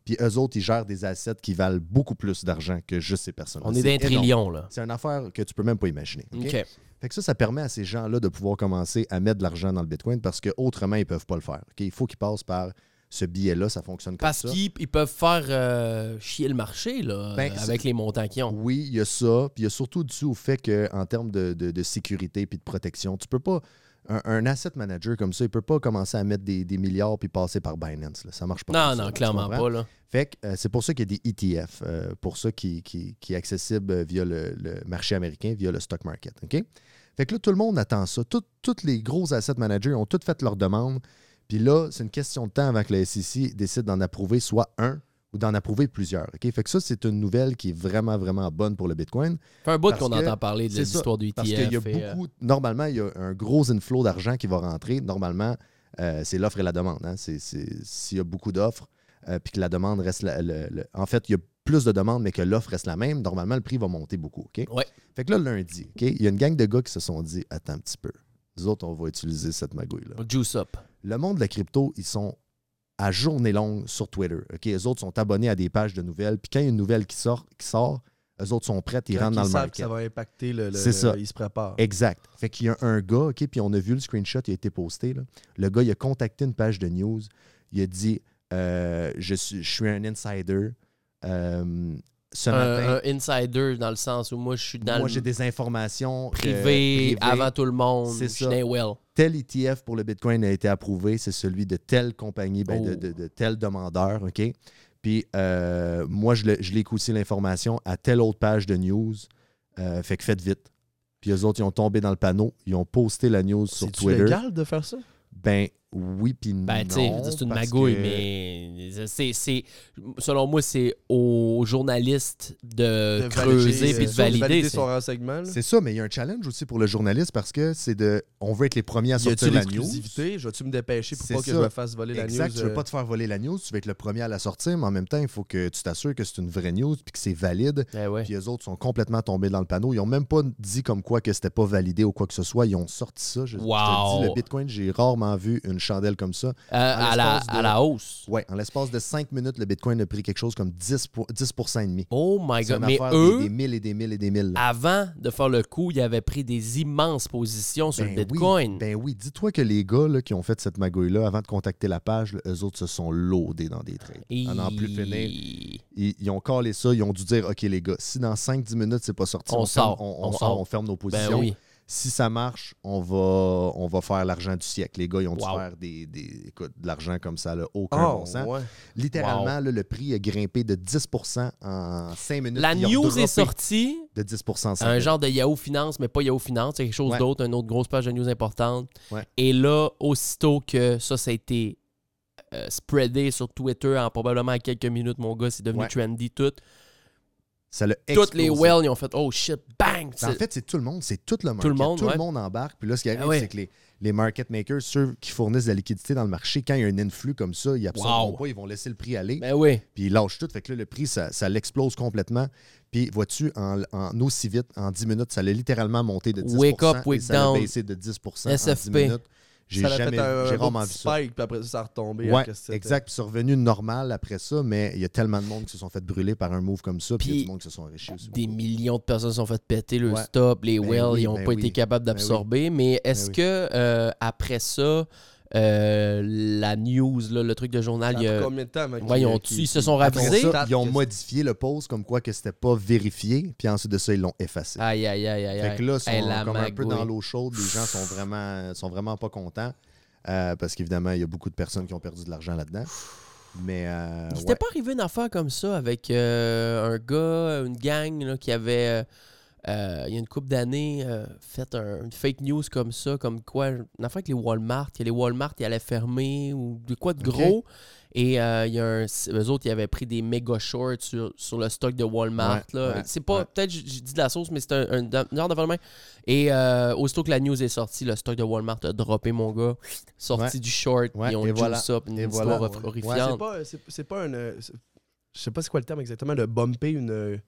Puis eux autres, ils gèrent des assets qui valent beaucoup plus d'argent que juste ces personnes on est d'un trillion, là. C'est une affaire que tu peux même pas imaginer. OK? OK. Fait que ça, ça permet à ces gens-là de pouvoir commencer à mettre de l'argent dans le Bitcoin parce qu'autrement, ils ne peuvent pas le faire. Il faut qu'ils passent par ce billet-là, ça fonctionne comme Parce ça. qu'ils ils peuvent faire euh, chier le marché, là, Ben, euh, avec les montants qu'ils ont. Oui, il y a ça. Puis il y a surtout dû au fait qu'en termes de, de- de sécurité puis de protection, tu peux pas. Un, un asset manager comme ça, il peut pas commencer à mettre des, des milliards puis passer par Binance. Là. Ça marche pas. Non, ça, non, clairement pas, là. Fait que euh, c'est pour ça qu'il y a des ETF, euh, pour ça qui, qui, qui est accessible via le, le marché américain, via le stock market. OK? Fait que là, tout le monde attend ça. Tous les gros asset managers ont tous fait leur demande. Puis là, c'est une question de temps avant que la SEC décide d'en approuver soit un ou d'en approuver plusieurs. OK? Fait que ça, c'est une nouvelle qui est vraiment, vraiment bonne pour le Bitcoin. Fait un bout qu'on entend parler de l'histoire du ETF. Parce qu'il y a et, euh, beaucoup. Normalement, il y a un gros inflow d'argent qui va rentrer. Normalement, euh, c'est l'offre et la demande. hein. S'il y a beaucoup d'offres, euh, puis que la demande reste. la- le- le- En fait, il y a plus de demandes, mais que l'offre reste la même, normalement, le prix va monter beaucoup. OK? Ouais. Fait que là, lundi, OK, il y a une gang de gars qui se sont dit Attends un petit peu. Nous autres, on va utiliser cette magouille-là. Juice up. Le monde de la crypto, ils sont à journée longue sur Twitter. OK? Les autres sont abonnés à des pages de nouvelles. Puis quand il y a une nouvelle qui sort, qui sort eux autres sont prêts, ils Quand rentrent dans ils le savent market. que ça va impacter le. le- C'est ça. Ils se préparent. Exact. Fait qu'il y a un gars, OK, puis on a vu le screenshot, il a été posté. Là. Le gars, il a contacté une page de news. Il a dit euh, je, suis, je suis un insider. Euh, ce matin, Un, un insider dans le sens où moi, je suis dans moi, j'ai des informations euh, privé, privées. avant tout le monde. C'est ça. well. Tel ETF pour le Bitcoin a été approuvé. C'est celui de telle compagnie, ben, de, Oh. de- de tel demandeur. OK? Puis euh, moi, je, le- je l'ai aussi l'information à telle autre page de news. Euh, fait que faites vite. Puis eux autres, ils ont tombé dans le panneau. Ils ont posté la news sur C'est Twitter. légal de faire ça? Ben oui, puis non. Ben, tu sais, je veux dire, c'est une magouille, que- mais c'est, c'est- selon moi, c'est aux journalistes de, De creuser valider, puis de valider. c'est- son renseignement. C'est ça, mais il y a un challenge aussi pour le journaliste parce que c'est de. On veut être les premiers à sortir la news. Je vais-tu me dépêcher pour pas que ça. je me fasse voler la Exact, news? tu veux euh, pas te faire voler la news, tu veux être le premier à la sortir, mais en même temps, il faut que tu t'assures que c'est une vraie news puis que c'est valide. Ben ouais. Puis eux autres sont complètement tombés dans le panneau. Ils ont même pas dit comme quoi que c'était pas validé ou quoi que ce soit. Ils ont sorti ça. Je, je te Wow. dis, le Bitcoin, j'ai rarement vu une chandelle comme ça. Euh, à, la, de- à la hausse. Ouais, en l'espace de 5 minutes, le Bitcoin a pris quelque chose comme 10, pour- 10% et demi. Oh my god. Mais affaire des- eux, des, mille et des mille et des mille. avant de faire le coup, ils avaient pris des immenses positions sur Ben le Bitcoin. Oui, ben oui, dis-toi que les gars là, qui ont fait cette magouille-là, avant de contacter la page, là, eux autres se sont loadés dans des trades. Et- À n'en plus finir. Ils, ils ont calé ça, ils ont dû dire OK, les gars, si dans 5-10 minutes, c'est pas sorti, On ferme- sort. on, on On sort, sort. on ferme nos Ben positions. oui. Si ça marche, on va, on va faire l'argent du siècle. Les gars, ils ont dû faire des, des- écoute, de l'argent comme ça, là, aucun Oh, bon sens. ouais. Littéralement, Wow. là, le prix a grimpé de 10% en 5 minutes. La news est sortie. De 10 en cinq un minutes. genre de Yahoo Finance, mais pas Yahoo Finance, c'est quelque chose Ouais. d'autre, une autre grosse page de news importante. Ouais. Et là, aussitôt que ça, ça a été euh, spreadé sur Twitter en probablement quelques minutes, mon gars, c'est devenu trendy tout. Ça l'a Toutes les whales, ils ont fait oh shit, bang! En fait, c'est tout le monde, c'est tout le market. Tout le monde, ouais. embarque. Puis là, ce qui arrive, Ah ouais. c'est que les, les market makers, ceux qui fournissent de la liquidité dans le marché, quand il y a un influx comme ça, ils absorberont Wow. pas, ils vont laisser le prix aller. ben oui. Puis ils lâchent tout. Fait que là, le prix, ça, ça l'explose complètement. Puis vois-tu, en, en aussi vite, en 10 minutes, ça l'a littéralement monté de 10 Wake up, et wake ça a down. baissé de 10 en 10 SFP. minutes. J'ai jamais fait un, rarement vu ça. spike, puis après ça, ça a retombé. Ouais, exact. Puis c'est revenu normal après ça, mais il y a tellement de monde qui se sont fait brûler par un move comme ça, puis il y a du monde qui se sont enrichis aussi. Des millions de personnes se sont fait péter le Ouais. stop, les Ben whales, oui, ils n'ont ben pas oui. été capables Ben d'absorber. Mais est-ce Ben oui. que euh, après ça, euh, la news, là, le truc de journal, il y a combien de temps Ouais, ils, ont- qu'il- ils se sont ravisés. ça, ils ont modifié le post comme quoi que c'était pas vérifié, puis ensuite de ça, ils l'ont effacé. Aïe, aïe, aïe, aïe. Fait que là, ils sont la comme un peu dans l'eau chaude. Les gens sont vraiment, sont vraiment pas contents. euh, parce qu'évidemment, il y a beaucoup de personnes qui ont perdu de l'argent là-dedans. Mais euh, Il ouais. pas arrivé une affaire comme ça avec euh, un gars, une gang là, qui avait, euh, il y a une couple d'années, euh, fait un- une fake news comme ça, comme quoi, une affaire avec les Walmart, que les Walmart, ils allaient fermer ou de quoi de gros. Et euh, il y a un, eux autres, ils avaient pris des méga shorts sur, sur le stock de Walmart. Ouais, là. ouais, c'est pas, ouais. peut-être j'ai j'ai dit de la sauce, mais c'est un, un, un genre. Et euh, aussitôt que la news est sortie, le stock de Walmart a droppé, mon gars, sorti Ouais. du short, Ouais, ils ont et voilà. ça, une Et histoire voilà. horrifiante. C'est pas, c'est, pas c'est- Je sais pas c'est quoi le terme exactement, de bumper une.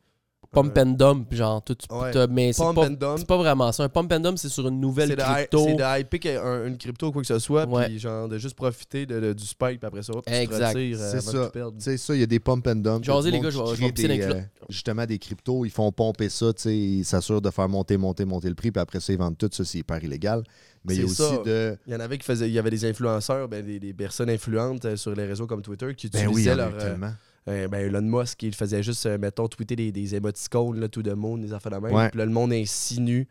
Pump and dump, genre tout. Ouais. t'as- Mais c'est pas, c'est pas vraiment ça. Un pump and dump, c'est sur une nouvelle C'est crypto. c'est de hyper un- une crypto ou quoi que ce soit, Ouais. puis genre de juste profiter de, de- du spike, puis après ça, tu te Exact. retires, euh, C'est ça. tu. Tu sais, ça, il y a des pump and dump. Du les gars, je vais- des, euh, justement des cryptos. Ils font pomper ça, tu sais, ils s'assurent de faire monter, monter, monter le prix, puis après ça, ils vendent tout. Ça, c'est hyper illégal. Mais il y a C'est aussi ça. de. Il y en avait qui faisaient, il y avait des influenceurs, ben, des, des personnes influentes euh, sur les réseaux comme Twitter qui Ben utilisaient oui, leur. euh, euh, ben, Elon Musk, il faisait juste, euh, mettons, tweeter des, des émoticônes, là, tout de monde, des affaires de même. Ouais. Puis là, le monde insinue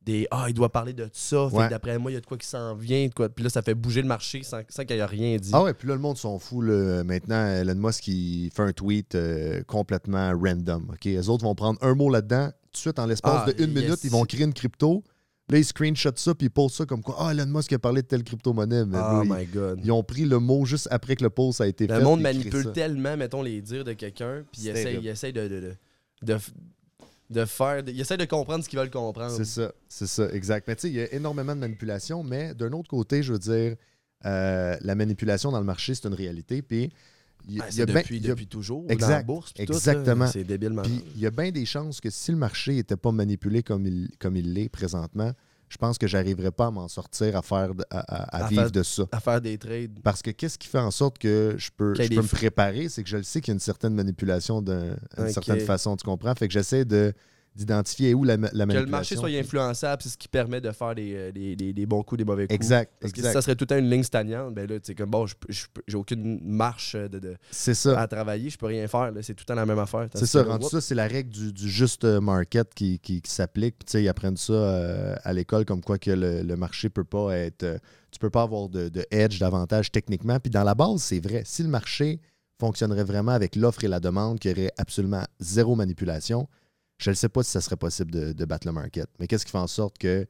des Ah, il doit parler de ça. Ouais. d'après moi, il y a de quoi qui s'en vient. de quoi. Puis là, ça fait bouger le marché sans, sans qu'il y ait rien dit. Ah ouais, puis là, le monde s'en fout. là. Maintenant, Elon Musk, il fait un tweet euh, complètement random. OK? Les autres vont prendre un mot là-dedans. Tout de suite, en l'espace Ah, de une yes. minute, ils vont créer une crypto. Là, ils screenshotent ça, puis ils postent ça comme quoi. Ah, Elon Musk a parlé de telle crypto-monnaie. Mais Oh là, ils- my god. ils, ont pris le mot juste après que le post a été fait. Le monde ils manipule tellement, mettons, les dires de quelqu'un, puis il essaie, il essaie de, de, de, de, faire. de- il essaie de comprendre ce qu'ils veulent comprendre. C'est ça, c'est ça, exact. Mais tu sais, il y a énormément de manipulation, mais d'un autre côté, je veux dire, euh, la manipulation dans le marché, c'est une réalité. Puis, il y a- Ben, il y c'est a ben- depuis, y a- toujours. Exact. Dans la bourse, Exactement. C'est débilement. Puis il y a bien des chances que si le marché n'était pas manipulé comme il comme il l'est présentement, je pense que j'arriverais pas à m'en sortir à faire à, à- à À vivre faire- de ça. À faire des trades. Parce que qu'est-ce qui fait en sorte que je peux, je peux me préparer, c'est que je le sais qu'il y a une certaine manipulation d'un- d'une certaine façon, tu comprends? Fait que j'essaie de d'identifier où la, ma- la Que manipulation. le marché soit influençable, c'est ce qui permet de faire des, euh, des, des- des bons coups, des mauvais coups. Exact, Parce que si ça serait tout le temps une ligne stagnante, ben là, tu sais, comme bon, j'ai aucune marche euh, de, de- ça. à travailler, je peux rien faire. C'est tout le temps la même affaire. C'est ça, rendu ça, c'est la règle du, du juste market qui, qui, qui s'applique. Puis, tu sais, ils apprennent ça euh, à l'école, comme quoi que le, le marché peut pas être. euh, tu peux pas avoir de, de edge, d'avantage techniquement. Puis dans la base, c'est vrai. Si le marché fonctionnerait vraiment avec l'offre et la demande, qu'il y aurait absolument zéro manipulation, je ne sais pas si ça serait possible de, battre le market. Mais qu'est-ce qui fait en sorte que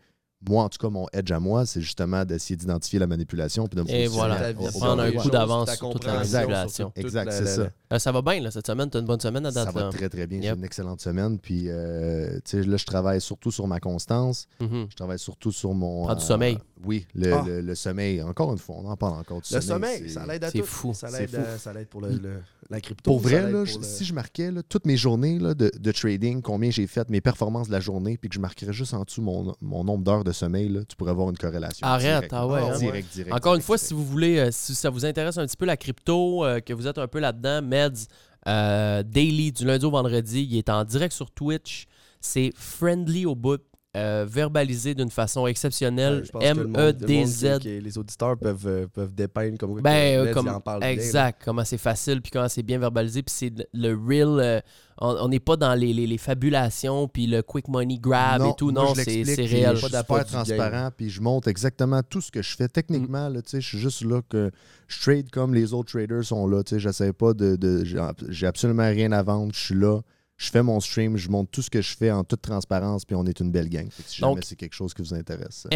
moi, en tout cas, mon edge à moi, c'est justement d'essayer d'identifier la manipulation puis de me Et voilà, au prendre un coup d'avance sur toute la manipulation. Exact, c'est la- ça. Euh, ça va bien, là, cette semaine. T'as une bonne semaine à date. Ça va là. très, très bien. J'ai Yep. une excellente semaine. Puis, euh, tu sais, là, je travaille surtout sur ma constance. Mhm. Je travaille surtout sur mon. Prends du euh, sommeil. Oui, le, Ah. le- le sommeil. Encore une fois, on en parle encore du Le sommeil. sommeil, c'est- ça l'aide à tout. fou. Ça C'est l'aide fou. à- ça l'aide pour le, le- la crypto. Pour vrai, là, pour le- si je marquais là, toutes mes journées là, de, de trading, combien j'ai fait, mes performances de la journée, puis que je marquerais juste en dessous mon, mon nombre d'heures de sommeil, là, tu pourrais avoir une corrélation. Arrête, directe. ah ouais, hein? Direct, direct. Encore une direct, fois, direct. si vous voulez, euh, si ça vous intéresse un petit peu la crypto, euh, que vous êtes un peu là-dedans, Meds, euh, daily, du lundi au vendredi, il est en direct sur Twitch. C'est friendly au bout, euh, verbalisé d'une façon exceptionnelle. Le le monde M-E-D-Z. qui- Les auditeurs peuvent, euh, peuvent dépeindre comme Ben, euh, comme, parle bien, exact, comment c'est facile, puis comment c'est bien verbalisé, puis c'est le, real. euh, on n'est pas dans les, les- les fabulations, puis le quick money grab Non, et tout. Non, c'est réel. Je suis Pas transparent, puis je montre exactement tout ce que je fais. Techniquement, là, tu sais, je suis juste là que je trade comme les autres traders sont là. tu sais, J'essaie pas de. J'ai absolument rien à vendre. Je suis là. Je fais mon stream, je montre tout ce que je fais en toute transparence, puis on est une belle gang. Si jamais c'est quelque chose qui vous intéresse.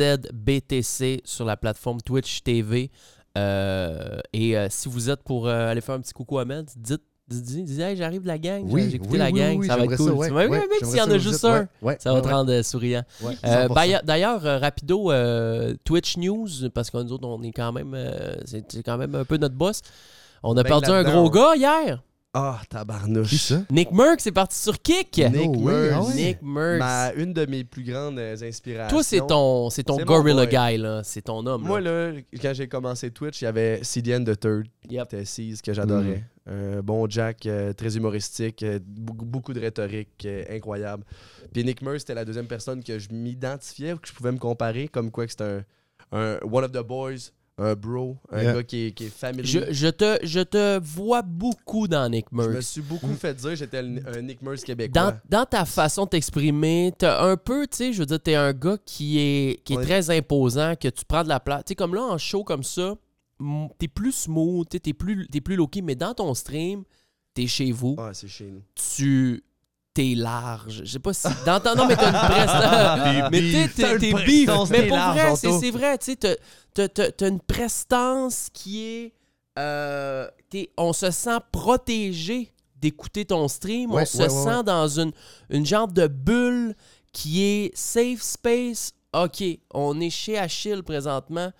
M-E-D-Z-B-T-C sur la plateforme Twitch TV. Euh, et euh, si vous êtes pour euh, aller faire un petit coucou à Med, dites, Dis, dis, hey, j'arrive de la gang, Oui, j'ai écouté oui, la gang, oui, ça va être cool. ça, ouais, Tu vois, oui, mec, s'il y en a juste un, ouais, ça va te rendre souriant. Ouais, Euh, 100%. D'ailleurs- euh, rapido, euh, Twitch News, parce que nous autres, on est quand même, c'est quand même un peu notre boss. On a Ben perdu un gros gars hier. Ah, tabarnouche. Qui ça? Nick Merck, c'est parti sur Kick. Nick No way, Merckx. ah ouais. Nick Merckx. Ma- une de mes plus grandes euh, inspirations. Toi, c'est ton, c'est ton C'est mon Gorilla boy. Guy, là. C'est ton homme. Moi, là. là, quand j'ai commencé Twitch, il y avait CDN the Third, Yep. c'était C's que j'adorais. Mm. Un bon Jack, euh, très humoristique, euh, beaucoup, beaucoup de rhétorique, euh, incroyable. Puis Nick Merckx, c'était la deuxième personne que je m'identifiais, que je pouvais me comparer, comme quoi que c'était un, un one of the boys, un bro, un Yeah. gars qui est, qui est familier. Je, je te, je te vois beaucoup dans Nick Je me suis beaucoup fait dire que j'étais un Nick Dans, québécois. dans ta façon de t'exprimer, t'as un peu, tu sais, je veux dire, t'es un gars qui est, qui est très imposant, que tu prends de la place. Tu sais, comme là, en show comme ça, t'es plus smooth, t'es plus, t'es plus low-key, mais dans ton stream, t'es chez vous, Ah, c'est chez nous. tu t'es large. Je sais pas si. Dans ton- non, mais t'as une prestance. mais t'es- t'es prestance, Mais pour large, vrai, c'est c'est vrai. Tu sais, t'as- t'as- t'as t'as une prestance qui est. euh, t'es- on se sent protégé d'écouter ton stream. Ouais, on se ouais, sent ouais. dans une, une genre de bulle qui est safe space. OK, on est chez Achille présentement.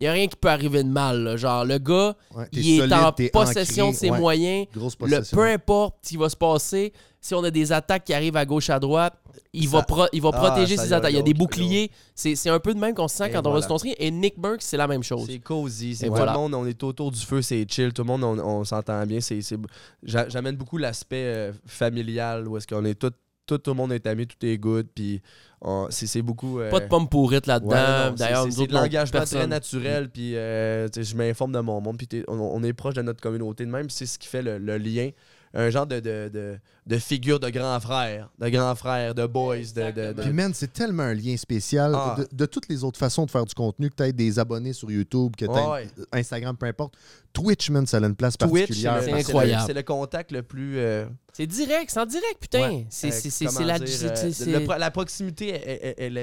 Il n'y a rien qui peut arriver de mal. là. Genre, le gars, Ouais, t'es il est solide, en t'es possession ancré, de ses ouais, moyens. Grosse Le, possession. peu importe ce qui va se passer, si on a des attaques qui arrivent à gauche, à droite, il, Ça- va, pro- il va Ah, protéger ça ses attaques. Il y a des l'autre, boucliers. C'est c'est un peu de même qu'on se sent Et quand on va voilà. ton stream. Et Nick Burke, c'est la même chose. C'est cosy. C'est Et tout voilà. le monde, on est autour du feu, c'est chill. Tout le monde, on, on s'entend bien. C'est, c'est- j'a- J'amène beaucoup l'aspect euh, familial où est-ce qu'on est tout, tout, tout le monde est ami, tout est good. Puis c'est, beaucoup. euh, Pas de pommes pourrites là-dedans. ouais, D'ailleurs, c'est, de l'engagement très naturel. Puis euh, je m'informe de mon monde. Puis on, on est proche de notre communauté de même. C'est ce qui fait le, le lien. Un genre de, de, de, de figure de grand frère, de grand frère, de boys, de, de, de- Puis, man, c'est tellement un lien spécial. Ah. De, de toutes les autres façons de faire du contenu, que tu des abonnés sur YouTube, que tu Ouais, ouais. Instagram, peu importe. Twitch, man, ça a une place Twitch, particulière. c'est, le- C'est c'est le- incroyable. C'est le contact le plus. euh, C'est direct, c'est en direct, putain. Ouais. C'est Euh, la, euh, la proximité,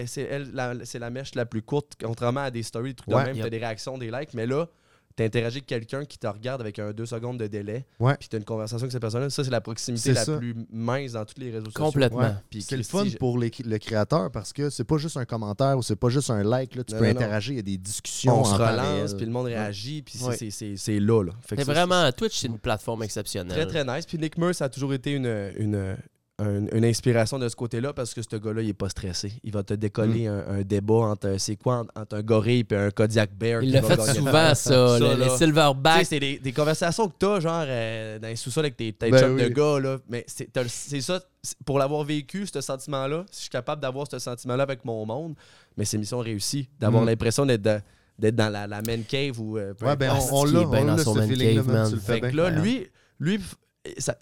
c'est la, mèche la plus courte, contrairement à des stories, des trucs Ouais. de même, Yep. t'as des réactions, des likes, mais là, t'interagis avec quelqu'un qui te regarde avec un 2 secondes de délai, Ouais. puis t'as une conversation avec cette personne-là. Ça, c'est la proximité la ça. plus mince dans tous les réseaux sociaux. Complètement. Ouais. C'est le fun je- pour les- le créateur parce que c'est pas juste un commentaire ou c'est pas juste un like. Là, tu Non, peux non, interagir, il y a des discussions. On en se relance, puis le monde réagit, puis c'est- Ouais. c'est- c'est c'est là. là. Fait que C'est ça, vraiment, Twitch, c'est une plateforme exceptionnelle. Très, très nice. Puis Nick Merce a toujours été une, une, une, une inspiration de ce côté-là parce que ce gars-là, il est pas stressé. Il va te décoller un, un débat entre, un- c'est quoi, entre, entre un gorille et un Kodiak Bear. Il qui l'a va fait gagner. souvent, ça. Ça, le- les Tu sais, silverbacks. c'est des, des conversations que t'as, genre, euh, dans les sous-sols avec tes tes Ben oui. de gars, là. Mais c'est ça, pour l'avoir vécu, ce sentiment-là, si je suis capable d'avoir ce sentiment-là avec mon monde, mais c'est mission réussie. D'avoir Mm. l'impression d'être dans, d'être dans la, la man cave ou. euh, Ouais, ben, on, on l'a, bien on dans l'a, son ce man feeling-là, cave, man, man. tu le fais Fait que bien. là, lui, lui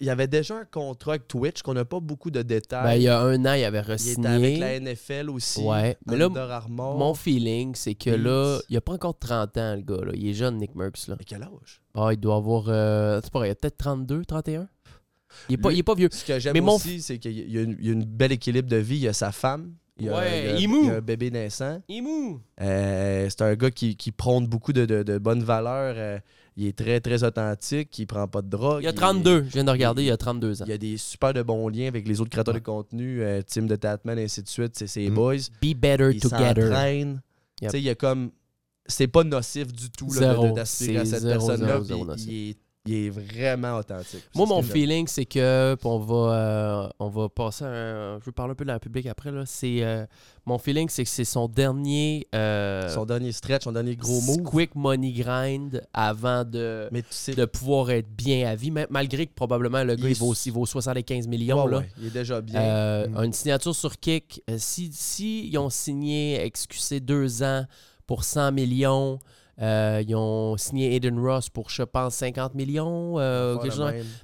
il y avait déjà un contrat avec Twitch qu'on n'a pas beaucoup de détails. Ben, il y a un an, il avait Il était avec re-signé. la NFL aussi. Ouais, mais là. Mon feeling, c'est que là, il a pas encore 30 ans, le gars. Là. Il est jeune, Nick Merckx. Là. Mais quel âge? Ah, il doit avoir. euh, c'est pas il a peut-être 32, 31. Il est pas, pas vieux. Ce que j'aime mon aussi, c'est qu'il y a, une, il y a une belle équilibre de vie. Il y a sa femme. Il y a, Ouais, il a- il y a un bébé naissant. Imou. Euh, c'est un gars qui, qui prône beaucoup de, de- de bonnes valeurs. Euh, il est très, très authentique. Il prend pas de drogue. Il a 32. Je viens de regarder, il a 32 ans. Il y a des super de bons liens avec les autres créateurs de contenu, euh, Team de Tatman, ainsi de suite. C'est ses Mm. boys. Be better Il together. Yep. Tu sais, Il y a comme. C'est pas nocif du tout d'aspirer à cette personne-là. Il est, il est vraiment authentique. Moi, ce mon feeling, c'est que on va, euh, on va passer. un- je veux parler un peu de la public après. Là. C'est, euh, mon feeling, c'est que c'est son dernier. euh, Son dernier stretch, son dernier gros move. Quick money grind avant de, Mais tu sais, de pouvoir être bien à vie, malgré que probablement le gars Il il vaut, il vaut 75 millions. ouais, là. ouais, il est déjà bien. Mm. Une signature sur Kick. si, si ils ont signé XQC deux ans pour 100 millions, euh, ils ont signé Aiden Ross pour, je pense, 50 millions. euh.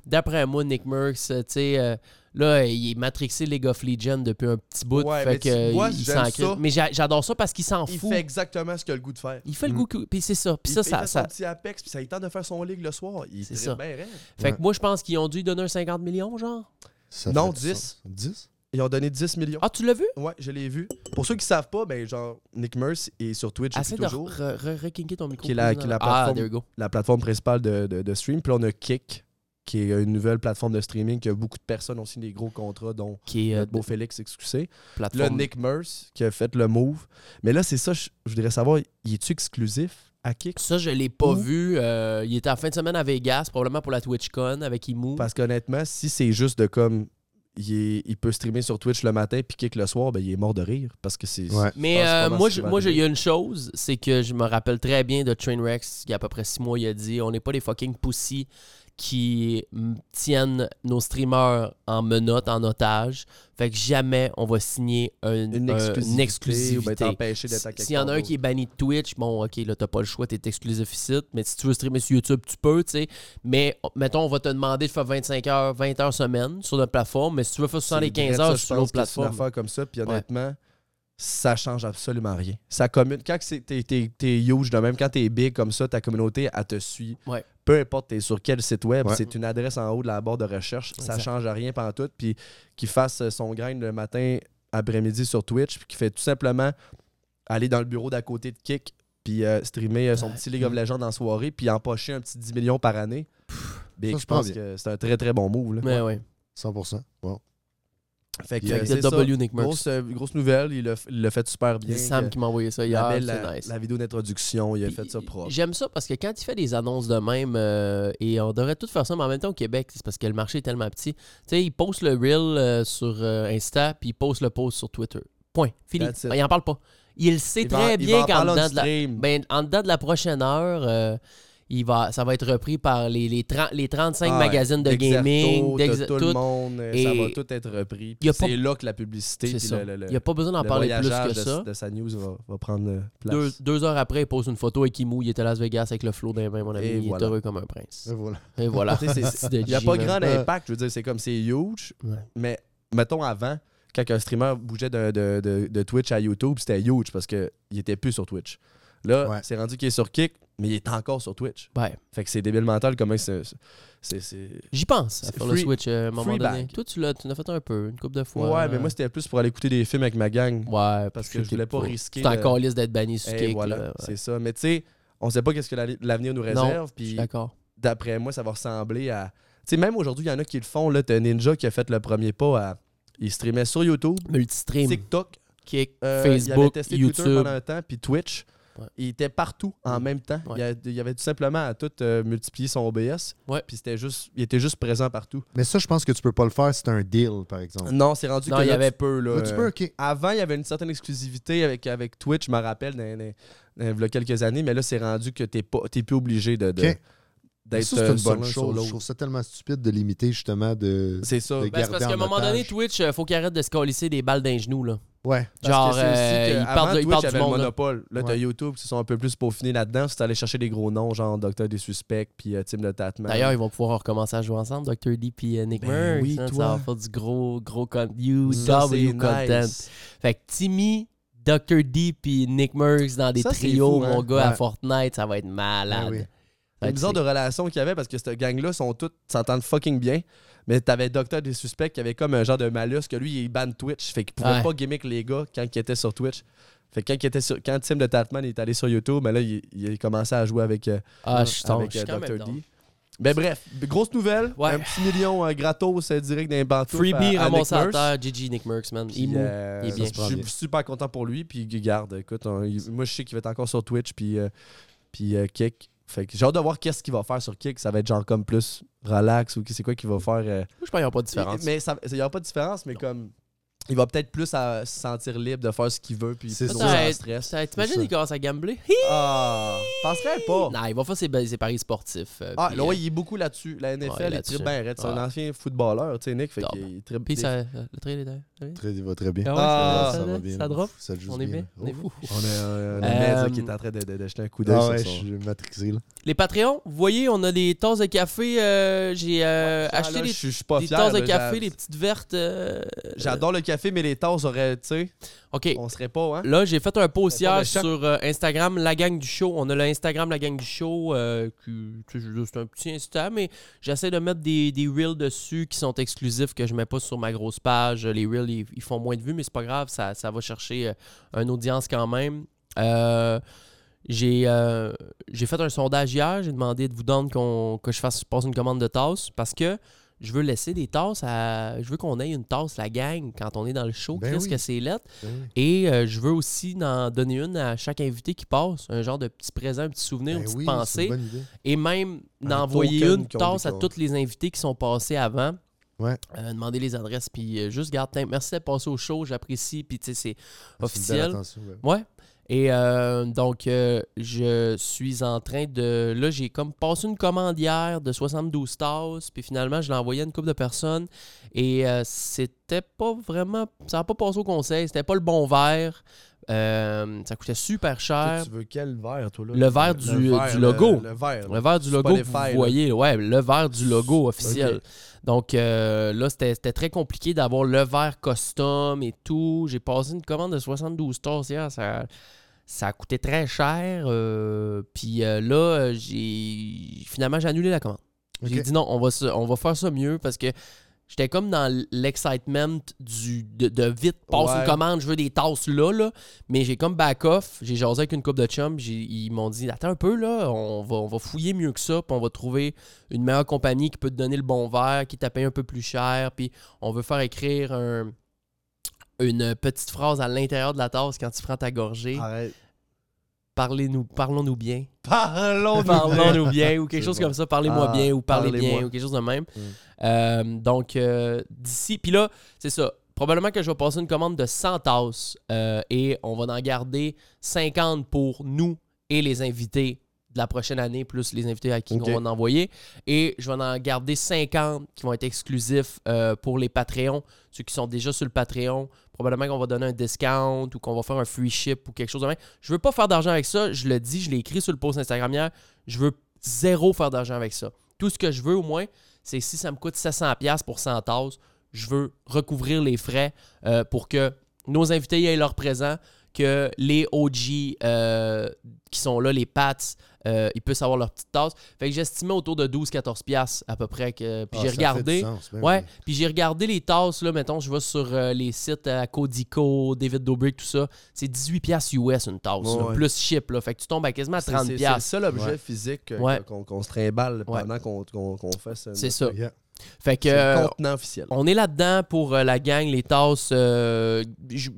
D'après moi, Nick Merckx, euh, tu sais, euh, là, il est matrixé League of Legends depuis un petit bout. Ouais, fait mais tu que, vois, il ça. Mais j'a- j'adore ça parce qu'il s'en Il fout. fait exactement ce qu'il a le goût de faire. Il fait le Mm. goût. que- Puis c'est ça. Puis il ça, fait ça, son ça- petit Apex, puis ça lui tente de faire son ligue le soir. Il C'est est ça. bien raide. Fait que moi, je pense qu'ils ont dû lui donner un 50 millions, genre. Ça Non, fait du 10. sens. 10? Ils ont donné 10 millions. Ah, tu l'as vu? Ouais, je l'ai vu. Pour ceux qui savent pas, ben genre, Nick Merce est sur Twitch Essaie depuis de toujours. re- re- ton micro. Qui est la- plus qui est la Ah, plateforme- there you go. La plateforme principale de, de, de stream. Puis là, on a Kick, qui est une nouvelle plateforme de streaming, que beaucoup de personnes ont signé des gros contrats, dont Qui est euh, notre beau Félix excusé. Là, plateforme. Nick Merce qui a fait le move. Mais là, c'est ça, je, je voudrais savoir, il est-tu exclusif à Kick? Ça, je l'ai pas Ou- vu. Euh, il était en fin de semaine à Vegas, probablement pour la TwitchCon avec Imu. Parce qu'honnêtement, si c'est juste de comme. Il, est- il peut streamer sur Twitch le matin puis kick le soir, ben il est mort de rire. Parce que c'est. Ouais. Mais euh, moi, je- il y a une chose, c'est que je me rappelle très bien de Trainwreck, il y a à peu près six mois, il a dit on n'est pas des fucking pussies qui mm, tiennent nos streamers en menottes, en otage. Fait que jamais on va signer un- Une un- exclusivité, une exclusivité. ou ben S'il y en a un qui est banni de Twitch, bon, ok, là, t'as pas le choix, t'es exclusif ici. Mais si tu veux streamer sur YouTube, tu peux, tu sais. Mais, mettons, on va te demander de faire 25 heures, 20 heures semaine sur notre plateforme. Mais si tu veux faire C'est 75 direct heures sur l'autre que c'est une plateforme. affaire comme ça, puis Ouais. Ça change absolument rien. Ça commune, quand t'es, t'es- t'es huge de même, quand t'es big comme ça, ta communauté, elle te suit. Ouais. Peu importe t'es sur quel site web, Ouais. c'est une adresse en haut de la barre de recherche. Ça Exact. change rien pendant tout. Puis qu'il fasse son grain le matin, après-midi sur Twitch, puis qu'il fait tout simplement aller dans le bureau d'à côté de Kick, puis euh, streamer euh, son petit League of Legends en soirée, puis empocher un petit 10 millions par année. Big, ça, je pense bien. que c'est un très très bon move. là. Mais ouais. 100%. Bon. Fait que Fait euh, c'est. W Nick Merckx. Grosse, euh, grosse nouvelle, il l'a l'a fait super bien. C'est Sam qui m'a envoyé ça la, hier. la, nice. la vidéo d'introduction, il a Puis, fait ça propre. J'aime ça parce que quand il fait des annonces de même, euh, et on devrait tout faire ça, mais en même temps au Québec, c'est parce que le marché est tellement petit. Tu sais, il poste le reel euh, sur euh, Insta, puis il poste le post sur Twitter. Point. Fini. It. Il en parle pas. Il sait Il très bien qu'en dedans, de la, ben, en dedans de la prochaine heure, il va, ça va être repris par les, les, 30 les 35 Ah magazines de gaming, de tout, tout. le monde, euh, ça va tout être repris. C'est là que la publicité, Il n'y a pas besoin d'en le parler plus que de, ça. de sa news va, va prendre euh, place. Deux, deux heures après, il pose une photo avec Imu. Il était à Las Vegas avec le flow d'un main, mon ami. Et il voilà. est heureux comme un prince. Et voilà. Et Il n'y a pas grand impact, je veux dire, c'est comme c'est huge, Ouais. mais mettons avant, quand un streamer bougeait de, de- de- de Twitch à YouTube, c'était huge parce qu'il était plus sur Twitch. Là, Ouais. c'est rendu qu'il est sur Kick, mais il est encore sur Twitch. Ouais. Fait que c'est débile mental comment c'est. J'y pense à faire le free- switch euh, à un moment donné. Toi, tu l'as, tu l'as fait un peu, une couple de Ouais, fois. mais moi, c'était plus pour aller écouter des films avec ma gang. Ouais, Parce que je voulais pas risquer C'est encore liste d'être banni sur Kick. voilà, là, ouais. c'est ça. Mais tu sais, on sait pas qu'est-ce que la- l'avenir nous réserve. Puis d'accord. d'après moi, ça va ressembler à. Tu sais, même aujourd'hui, il y en a qui le font. Là, t'as Ninja qui a fait le premier pas à. Il streamait sur YouTube, Multistream, TikTok, Kick, euh, il avait Facebook, testé Twitter YouTube. pendant un temps, puis Twitch. Ouais. Il était partout en même temps. Ouais. Il, a- il avait tout simplement à tout euh, multiplier son OBS. Ouais. Puis c'était juste, il était juste présent partout. Mais ça, je pense que tu peux pas le faire si t'as un deal, par exemple. Non, c'est rendu Non, que il y avait- tu peux. Là, tu peux, ok. Avant, il y avait une certaine exclusivité avec, avec Twitch, je me rappelle, dans, dans- dans- il y a quelques années, mais là, c'est rendu que t'es pas t'es plus obligé de, de- Ok. D'être Ça, c'est euh, une sur bonne chose. Je trouve ça tellement stupide de limiter, justement, de. C'est ça. de Ben, c'est parce qu'à un en moment donné. Twitch, euh, faut qu'il arrête de se colisser des balles d'un genou. Là. Ouais. Parce Genre, que aussi euh, que il avant, parle de- il Twitch parle du avait monde, le là. monopole. Là, t'as Ouais. YouTube qui sont un peu plus peaufinés là-dedans. C'est allé chercher des gros noms, genre Docteur des Suspects, puis euh, Tim le Tatman. D'ailleurs, ils vont pouvoir recommencer à jouer ensemble, Dr. D et Nick Ben Merckx, oui, hein, toi. Ça va faire du gros, gros con- Ça, c'est UW content. nice. Fait que Timmy, Dr. D puis Nick Merckx dans des Ça, trios, fou, hein. mon gars, à. Fortnite, ça va être malade. Ah oui. C'est être bizarre de relation qu'il y avait parce que cette gang-là sont toutes s'entendent fucking bien. Mais t'avais Docteur des Suspects qui avait comme un genre de malus que lui, il ban Twitch. Fait qu'il pouvait Ouais. pas gimmick les gars quand il était sur Twitch. Fait que quand, il était sur, quand Tim de Tatman est allé sur YouTube, ben là, il, il a commencé à jouer avec, euh, Ah, avec euh, Dr. down. D. Ben bref, grosse nouvelle. Ouais. Un petit million euh, gratos euh, direct d'un bantou. Freebie à, à ramassé à terre, GG Nick Merckx, man. Puis, euh, il est bien. Je suis super content pour lui. Puis garde, écoute, on- moi je sais qu'il va être encore sur Twitch. Puis, euh, puis euh, Kick. Fait que j'ai hâte de voir qu'est-ce qu'il va faire sur Kick. Ça va être genre comme plus relax ou c'est quoi qu'il va faire. euh, Je pense qu'il n'y a pas de différence. mais ça- il n'y aura pas de différence, mais comme. Il va peut-être plus à se sentir libre de faire ce qu'il veut. Puis C'est ça. en Peut-être. stress. Ça- T'imagines, ça. il commence à gambler? Ah, penserais pas? Non, il va faire ses, ses paris sportifs. euh, Ah, là, euh, ouais, il est beaucoup là-dessus. La NFL, Ouais, il tripe bien. C'est un ancien footballeur, tu sais, Nick. Fait qu'il tripe Puis des- ça, le trail est ça? Très, il va très bien. Ah Ah, ça, ça ça, va bien. ça drop? Ça le joue On est bien? On est un, Euh, qui est en train de, jeter un coup d'œil Ah sur ouais, je suis matrixé, là. Les Patreons, vous voyez, on a des tasses de café. euh, J'ai euh, acheté là, des, je suis- je suis pas des fier, tasses de café, des petites vertes. euh, J'adore le café, mais les tasses auraient, tu sais, OK. on serait pas, hein? Là, j'ai fait un post hier sur euh, Instagram, la gang du show. On a le Instagram, la gang du show, euh, c'est un petit Insta, mais j'essaie de mettre des, des reels dessus qui sont exclusifs, que je mets pas sur ma grosse page. Les reels, ils, ils font moins de vues, mais c'est pas grave, ça, ça va chercher euh, une audience quand même. Euh, J'ai euh, j'ai fait un sondage hier. J'ai demandé de vous donner qu'on que je fasse passe une commande de tasses parce que je veux laisser des tasses à. Je veux qu'on ait une tasse, la gang, quand on est dans le show. Ben Qu'est-ce oui. que c'est lettre? Ben oui. Et euh, je veux aussi en donner une à chaque invité qui passe. Un genre de petit présent, un petit souvenir, une Ben petite oui, pensée. une bonne idée. Et même d'envoyer une tasse à tous les invités qui sont passés avant. Ouais. Euh, demander les adresses, puis euh, juste garde. Merci d'être passé au show, j'apprécie. Puis tu sais, c'est officiel. ouais. Ouais. Et euh, donc, euh, je suis en train de. Là, j'ai comme passé une commande hier de 72 tasses, puis finalement, je l'ai envoyé à une couple de personnes. Et euh, c'était pas vraiment. Ça n'a pas passé au conseil, c'était pas le bon verre. Euh, ça coûtait super Toi, cher. tu veux quel verre, toi, là? Le verre du- du logo. Le, le verre. Le verre du logo que là. vous voyez, ouais, le verre du logo officiel. Donc euh, là, c'était c'était très compliqué d'avoir le verre custom et tout. J'ai passé une commande de 72 tasses hier. Ça, ça a coûté très cher. euh, Puis euh, là, j'ai finalement j'ai annulé la commande. J'ai dit non, on va, se- on va faire ça mieux parce que j'étais comme dans l'excitement du de, de vite passe Ouais. une commande, je veux des tasses là, là. Mais j'ai comme back off, j'ai jasé avec une coupe de chum, ils m'ont dit attends un peu là, on va, on va fouiller mieux que ça, puis on va trouver une meilleure compagnie qui peut te donner le bon verre, qui t'a payé un peu plus cher, puis on veut faire écrire un- une petite phrase à l'intérieur de la tasse quand tu prends ta gorgée. Arrête. Parlez-nous, parlons-nous bien. Parlons Parlons-nous bien ou quelque chose bon. comme ça. Parlez-moi Ah, bien ou parlez bien ou quelque chose de même. Mm. Euh, donc, euh, d'ici. Puis là, c'est ça. Probablement que je vais passer une commande de 100 tasses euh, et on va en garder 50 pour nous et les invités de la prochaine année, plus les invités à qui on va en envoyer. Et je vais en garder 50 qui vont être exclusifs euh, pour les Patreons, ceux qui sont déjà sur le Patreon. Probablement qu'on va donner un discount ou qu'on va faire un free ship ou quelque chose de même. Je veux pas faire d'argent avec ça. Je le dis, je l'ai écrit sur le post Instagram hier. Je veux zéro faire d'argent avec ça. Tout ce que je veux au moins, c'est si ça me coûte 700$ pour 100 tasses, je veux recouvrir les frais euh, pour que nos invités aient leur présent, que les OG euh, qui sont là, les Pats, euh, ils puissent avoir leur petite tasse. Fait que j'estimais autour de 12-14$ à peu près. Que, puis Ah, j'ai ça fait regardé. du sens, ben Ouais, oui. puis j'ai regardé les tasses, là, mettons, je vais sur euh, les sites à Codico, David Dobrik, tout ça. C'est 18$ piastres US une tasse, Ouais, là, ouais. plus ship, là. Fait que tu tombes à quasiment à C'est 30$. c'est- c'est le piastres. seul objet Ouais. physique Ouais. qu'on se trimballe Ouais. pendant qu'on fait ce. C'est ça. Yeah. Fait que C'est le euh, contenant officiel. on est là-dedans pour euh, la gang, les tasses. euh,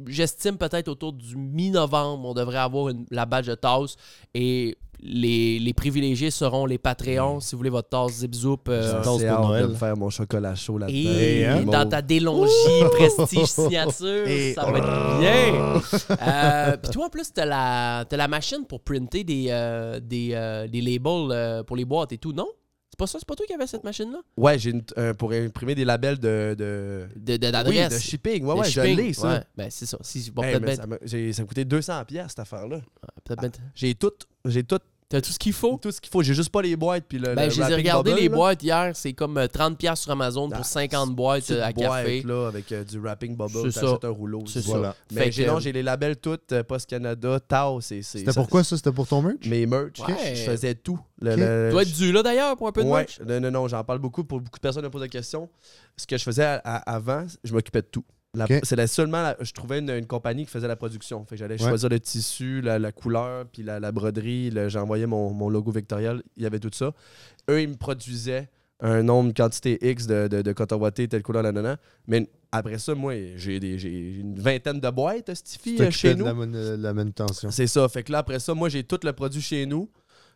J'estime peut-être autour du mi-novembre, on devrait avoir une- la badge de tasse. Et les, les privilégiés seront les Patreons. Si vous voulez votre tasse Zip Zoup. euh, tasse pour Noël. de faire mon chocolat chaud là-dedans. Et hein? dans ta délongie prestige signature, Et- ça va être bien. Euh, Puis toi, en plus, t'as la, la machine pour printer des, euh, des, euh, des labels euh, pour les boîtes et tout, non? C'est pas ça? C'est pas toi qui avais cette machine-là? Ouais, j'ai une- euh, pour imprimer des labels de. de... De, de- Oui, d'adresse. de shipping. Ouais, De ouais, je shipping. l'ai, ça. Ouais, ben c'est ça. Si, bon, Hey, peut-être ben- ça, m'a- j'ai- ça me coûtait 200$ piastres, cette affaire-là. peut-être ben- J'ai tout. J'ai tout. T'as tout ce qu'il faut? Tout ce qu'il faut. J'ai juste pas les boîtes. Puis le, Ben, le je les ai wrapping regardé bubble, les là. boîtes hier. C'est comme euh, 30$ sur Amazon pour Ah, 50 boîtes Petite euh, à café. boîte, là, avec euh, du wrapping bubble. C'est ça. T'achètes un rouleau. C'est c'est ça. Voilà. Mais Fait j'ai que- non, j'ai les labels toutes, euh, Post Canada, Tao, c'est. C'était pourquoi ça? C'était pour ton merch? Mes merch, Ouais. je faisais tout. Le, Tu dois être dû là d'ailleurs pour un peu de ouais, merch? non, non, non, j'en parle beaucoup pour beaucoup de personnes me posent des questions. Ce que je faisais à- à- avant, je m'occupais de tout. C'est la- seulement, la- je trouvais une, une compagnie qui faisait la production. Fait j'allais Ouais. choisir le tissu, la, la couleur, puis la, la broderie. J'envoyais mon, mon logo vectoriel, il y avait tout ça. Eux, ils me produisaient un nombre, une quantité X de, de, de coton watté, telle couleur, nanana. Mais après ça, moi, j'ai une vingtaine de boîtes, Stifi, Tu euh, chez nous. la, manutention. C'est ça. Fait que là, après ça, moi, j'ai tout le produit chez nous.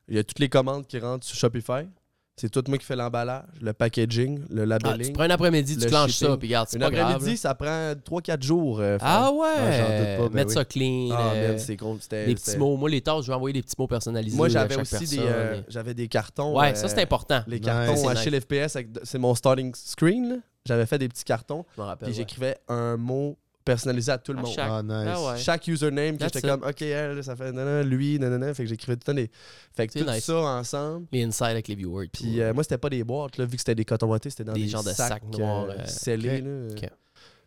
Il y a toutes les commandes qui rentrent sur Shopify. C'est tout moi qui fais l'emballage, le packaging, le Ah, labeling. tu prends un après-midi, tu le clenches shipping. ça, puis c'est pas grave. après-midi, ça prend 3-4 jours. euh. Ah ouais! Ah, j'en doute pas, ben Mettre oui. ça clean. Ah, euh, man, c'est des petits mots. Moi, les tâches, je vais envoyer des petits mots personnalisés. Moi, à j'avais aussi des, euh, j'avais des cartons. Ouais, euh, ça, c'est important. Les cartons nice. chez l'FPS, c'est mon starting screen. là. J'avais fait des petits cartons. Je me rappelle. Puis ouais. j'écrivais un mot personnalisé à tout le À monde. chaque- Ah, nice. Ah ouais. Chaque username, que j'étais comme, OK, elle, ça fait nanana, lui, nanana. Fait que j'écrivais tout le temps des. Fait que tout nice. ça ensemble. Les insides avec les viewers. Puis euh, moi, c'était pas des boîtes, là, vu que c'était des cotons wattés, c'était dans Des des, genres de sacs, sacs noirs, euh, euh, scellés. ok. là. Ok.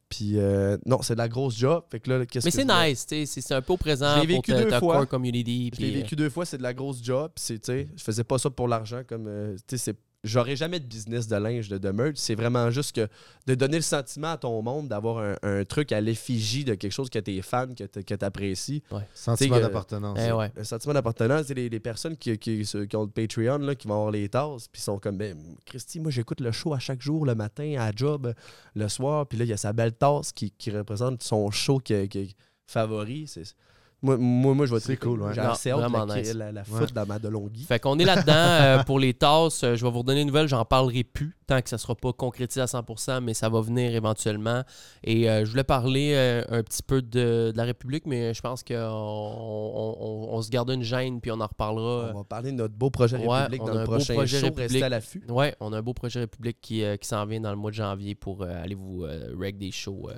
Puis euh, non, c'est de la grosse job. Fait que là, qu'est-ce Mais que c'est voulais- nice, tu sais, c'est un peu au présent pour vécu ta, deux ta fois. core community. Je l'ai puis, euh, vécu deux fois, c'est de la grosse job. je faisais pas ça pour l'argent. comme euh, tu sais, c'est- j'aurai jamais de business de linge, de, de merch. C'est vraiment juste que de donner le sentiment à ton monde d'avoir un, un truc à l'effigie de quelque chose que t'es fan, que t'- que t'apprécies. Sentiment d'appartenance. Eh ouais. Le sentiment d'appartenance, c'est les, les personnes qui, qui- ceux qui ont le Patreon, là, qui vont avoir les tasses, puis sont comme, ben, Christy, moi j'écoute le show à chaque jour, le matin, à la job, le soir, puis là, il y a sa belle tasse qui, qui représente son show qui, qui- favori. C'est- Moi, moi, moi, je vais C'est cool, ouais. J'ai Non, assez hâte de vraiment la, nice. la, la Ouais. foot dans ma Delonghi. Fait qu'on est là-dedans euh, pour les tasses. euh, je vais vous redonner une nouvelle, j'en parlerai plus tant que ça sera pas concrétisé à 100%, mais ça va venir éventuellement. Et euh, je voulais parler euh, un petit peu de, de la République, mais je pense qu'on on, on- on se garde une gêne puis on en reparlera. On va parler de notre beau projet Ouais, République on dans a le un beau prochain projet show. République. Restez à l'affût. Ouais, on a un beau projet République qui, euh, qui s'en vient dans le mois de janvier pour euh, aller vous euh, reg des shows euh,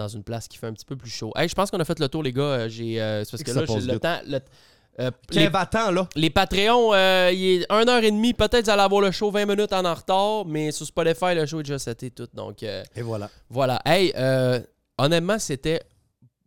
dans une place qui fait un petit peu plus chaud. Hey, je pense qu'on a fait le tour, les gars. Euh, J'ai, euh, c'est parce que que là, j'ai le vite. temps. le- euh, les, attends, là. les Patreons, euh, il est 1h30. Peut-être vous allez avoir le show 20 minutes en retard, mais sur Spotify, le show est déjà seté tout. Donc euh, Et voilà. voilà. Hey, honnêtement, c'était.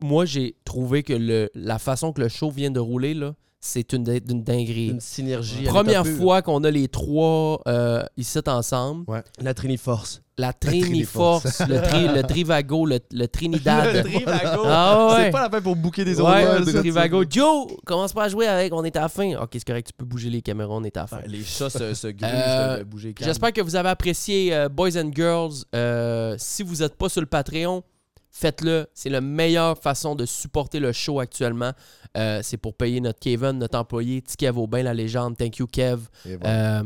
Moi, j'ai trouvé que le, la façon que le show vient de rouler, là, c'est une, di- une dinguerie. Une synergie. Première fois qu'on a les trois euh, ici ensemble. La Triniforce. La Triniforce, Triniforce. le, tri, le Trivago, le, le Trinidad. Le Trivago. Ah ouais. C'est pas la peine pour booker des Ouais, autres. le Trivago. Joe, commence pas à jouer avec, on est à la fin. Ok, c'est correct, tu peux bouger les caméras, on est à la fin. Ouais, les chats se, se grugent Euh, de- bouger. J'espère que vous avez apprécié euh, Boys and Girls. Euh, si vous n'êtes pas sur le Patreon, faites-le. C'est la meilleure façon de supporter le show actuellement. Euh, c'est pour payer notre Kevin, notre employé, petit Kev Aubin, la légende. Thank you, Kev. Euh,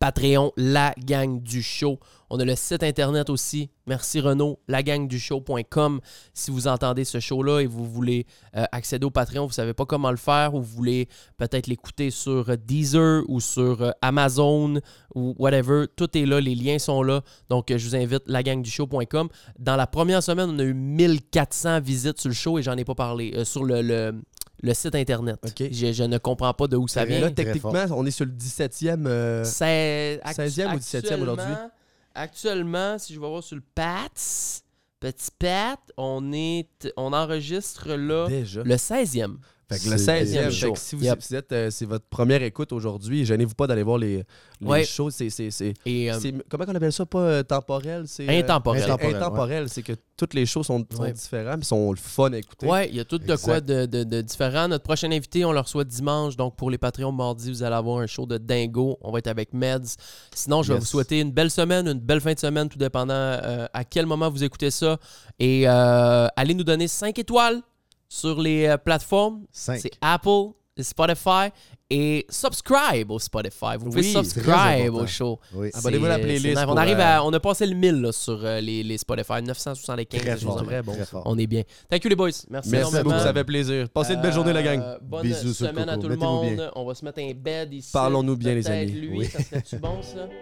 Patreon, la gang du show. On a le site internet aussi. Merci Renaud, lagangdushow.com. Si vous entendez ce show-là et vous voulez euh, accéder au Patreon, vous ne savez pas comment le faire ou vous voulez peut-être l'écouter sur euh, Deezer ou sur euh, Amazon ou whatever, tout est là, les liens sont là. Donc, je vous invite, lagangdushow.com. Dans la première semaine, on a eu 1400 visites sur le show et j'en ai pas parlé. sur le- le site internet. Ok. Je, je ne comprends pas de où ça vient. Là, techniquement, on est sur le 17e. euh, C'est actu- 16e ou 17e aujourd'hui? actuellement- Actuellement, si je vais voir sur le PATS, Petit Pat, on est on enregistre là déjà. le 16e. Fait que le C'est 16e. le fait show. que si vous, Yep. si vous êtes, euh, c'est votre première écoute aujourd'hui, gênez-vous pas d'aller voir les, les Ouais. shows. C'est, c'est, c'est, Et euh, c'est- comment on appelle ça? Pas euh, temporel? C'est, euh, intemporel. Intemporel. C'est que toutes les shows sont, sont Ouais. différents mais sont le fun à écouter. Ouais, il y a tout de Exact. quoi de, de- de différent. Notre prochain invité, on le reçoit dimanche. Donc, pour les Patreons, mardi, vous allez avoir un show de dingo. On va être avec Meds. Sinon, je vais Yes. vous souhaiter une belle semaine, une belle fin de semaine, tout dépendant euh, à quel moment vous écoutez ça. Et euh, allez nous donner 5 étoiles sur les euh, plateformes. C'est Apple, Spotify et subscribe au Spotify. Vous pouvez Oui, subscribe au show. Oui. Abonnez-vous à la playlist. On arrive euh, à, on a passé le 1000 là, sur euh, les, les Spotify, 975. Très fort. vrai bon, Très fort. on est bien. Thank you les boys. Merci, Merci énormément. beaucoup, ça fait plaisir. Passez une belle journée, la gang. Euh, bonne Bisous le semaine à tout le monde. bien. On va se mettre un bed ici. Parlons-nous bien, les amis. lui, Oui. ça serait-tu bon, ça?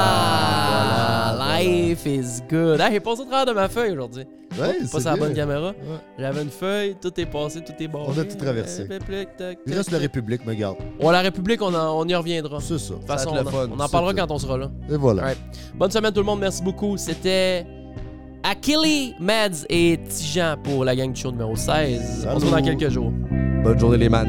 Ah! Voilà, life is good. Hey, j'ai passé au travers de ma feuille aujourd'hui. Ouais, pas c'est sur la bonne caméra. Ouais. J'avais une feuille, tout est passé, tout est bon. On a tout traversé. Il reste la République, me garde. Bon, la République, on, en- on y reviendra. De C'est ça. toute façon, Ça va être on, le fun. on en parlera quand on sera là. Et voilà. Bonne semaine tout le monde, merci beaucoup. C'était Achille, Mads et Tijan pour la gang du show numéro 16. On se voit dans quelques jours. Bonne journée, les mans.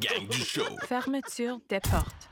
Gang show. Fermeture des portes.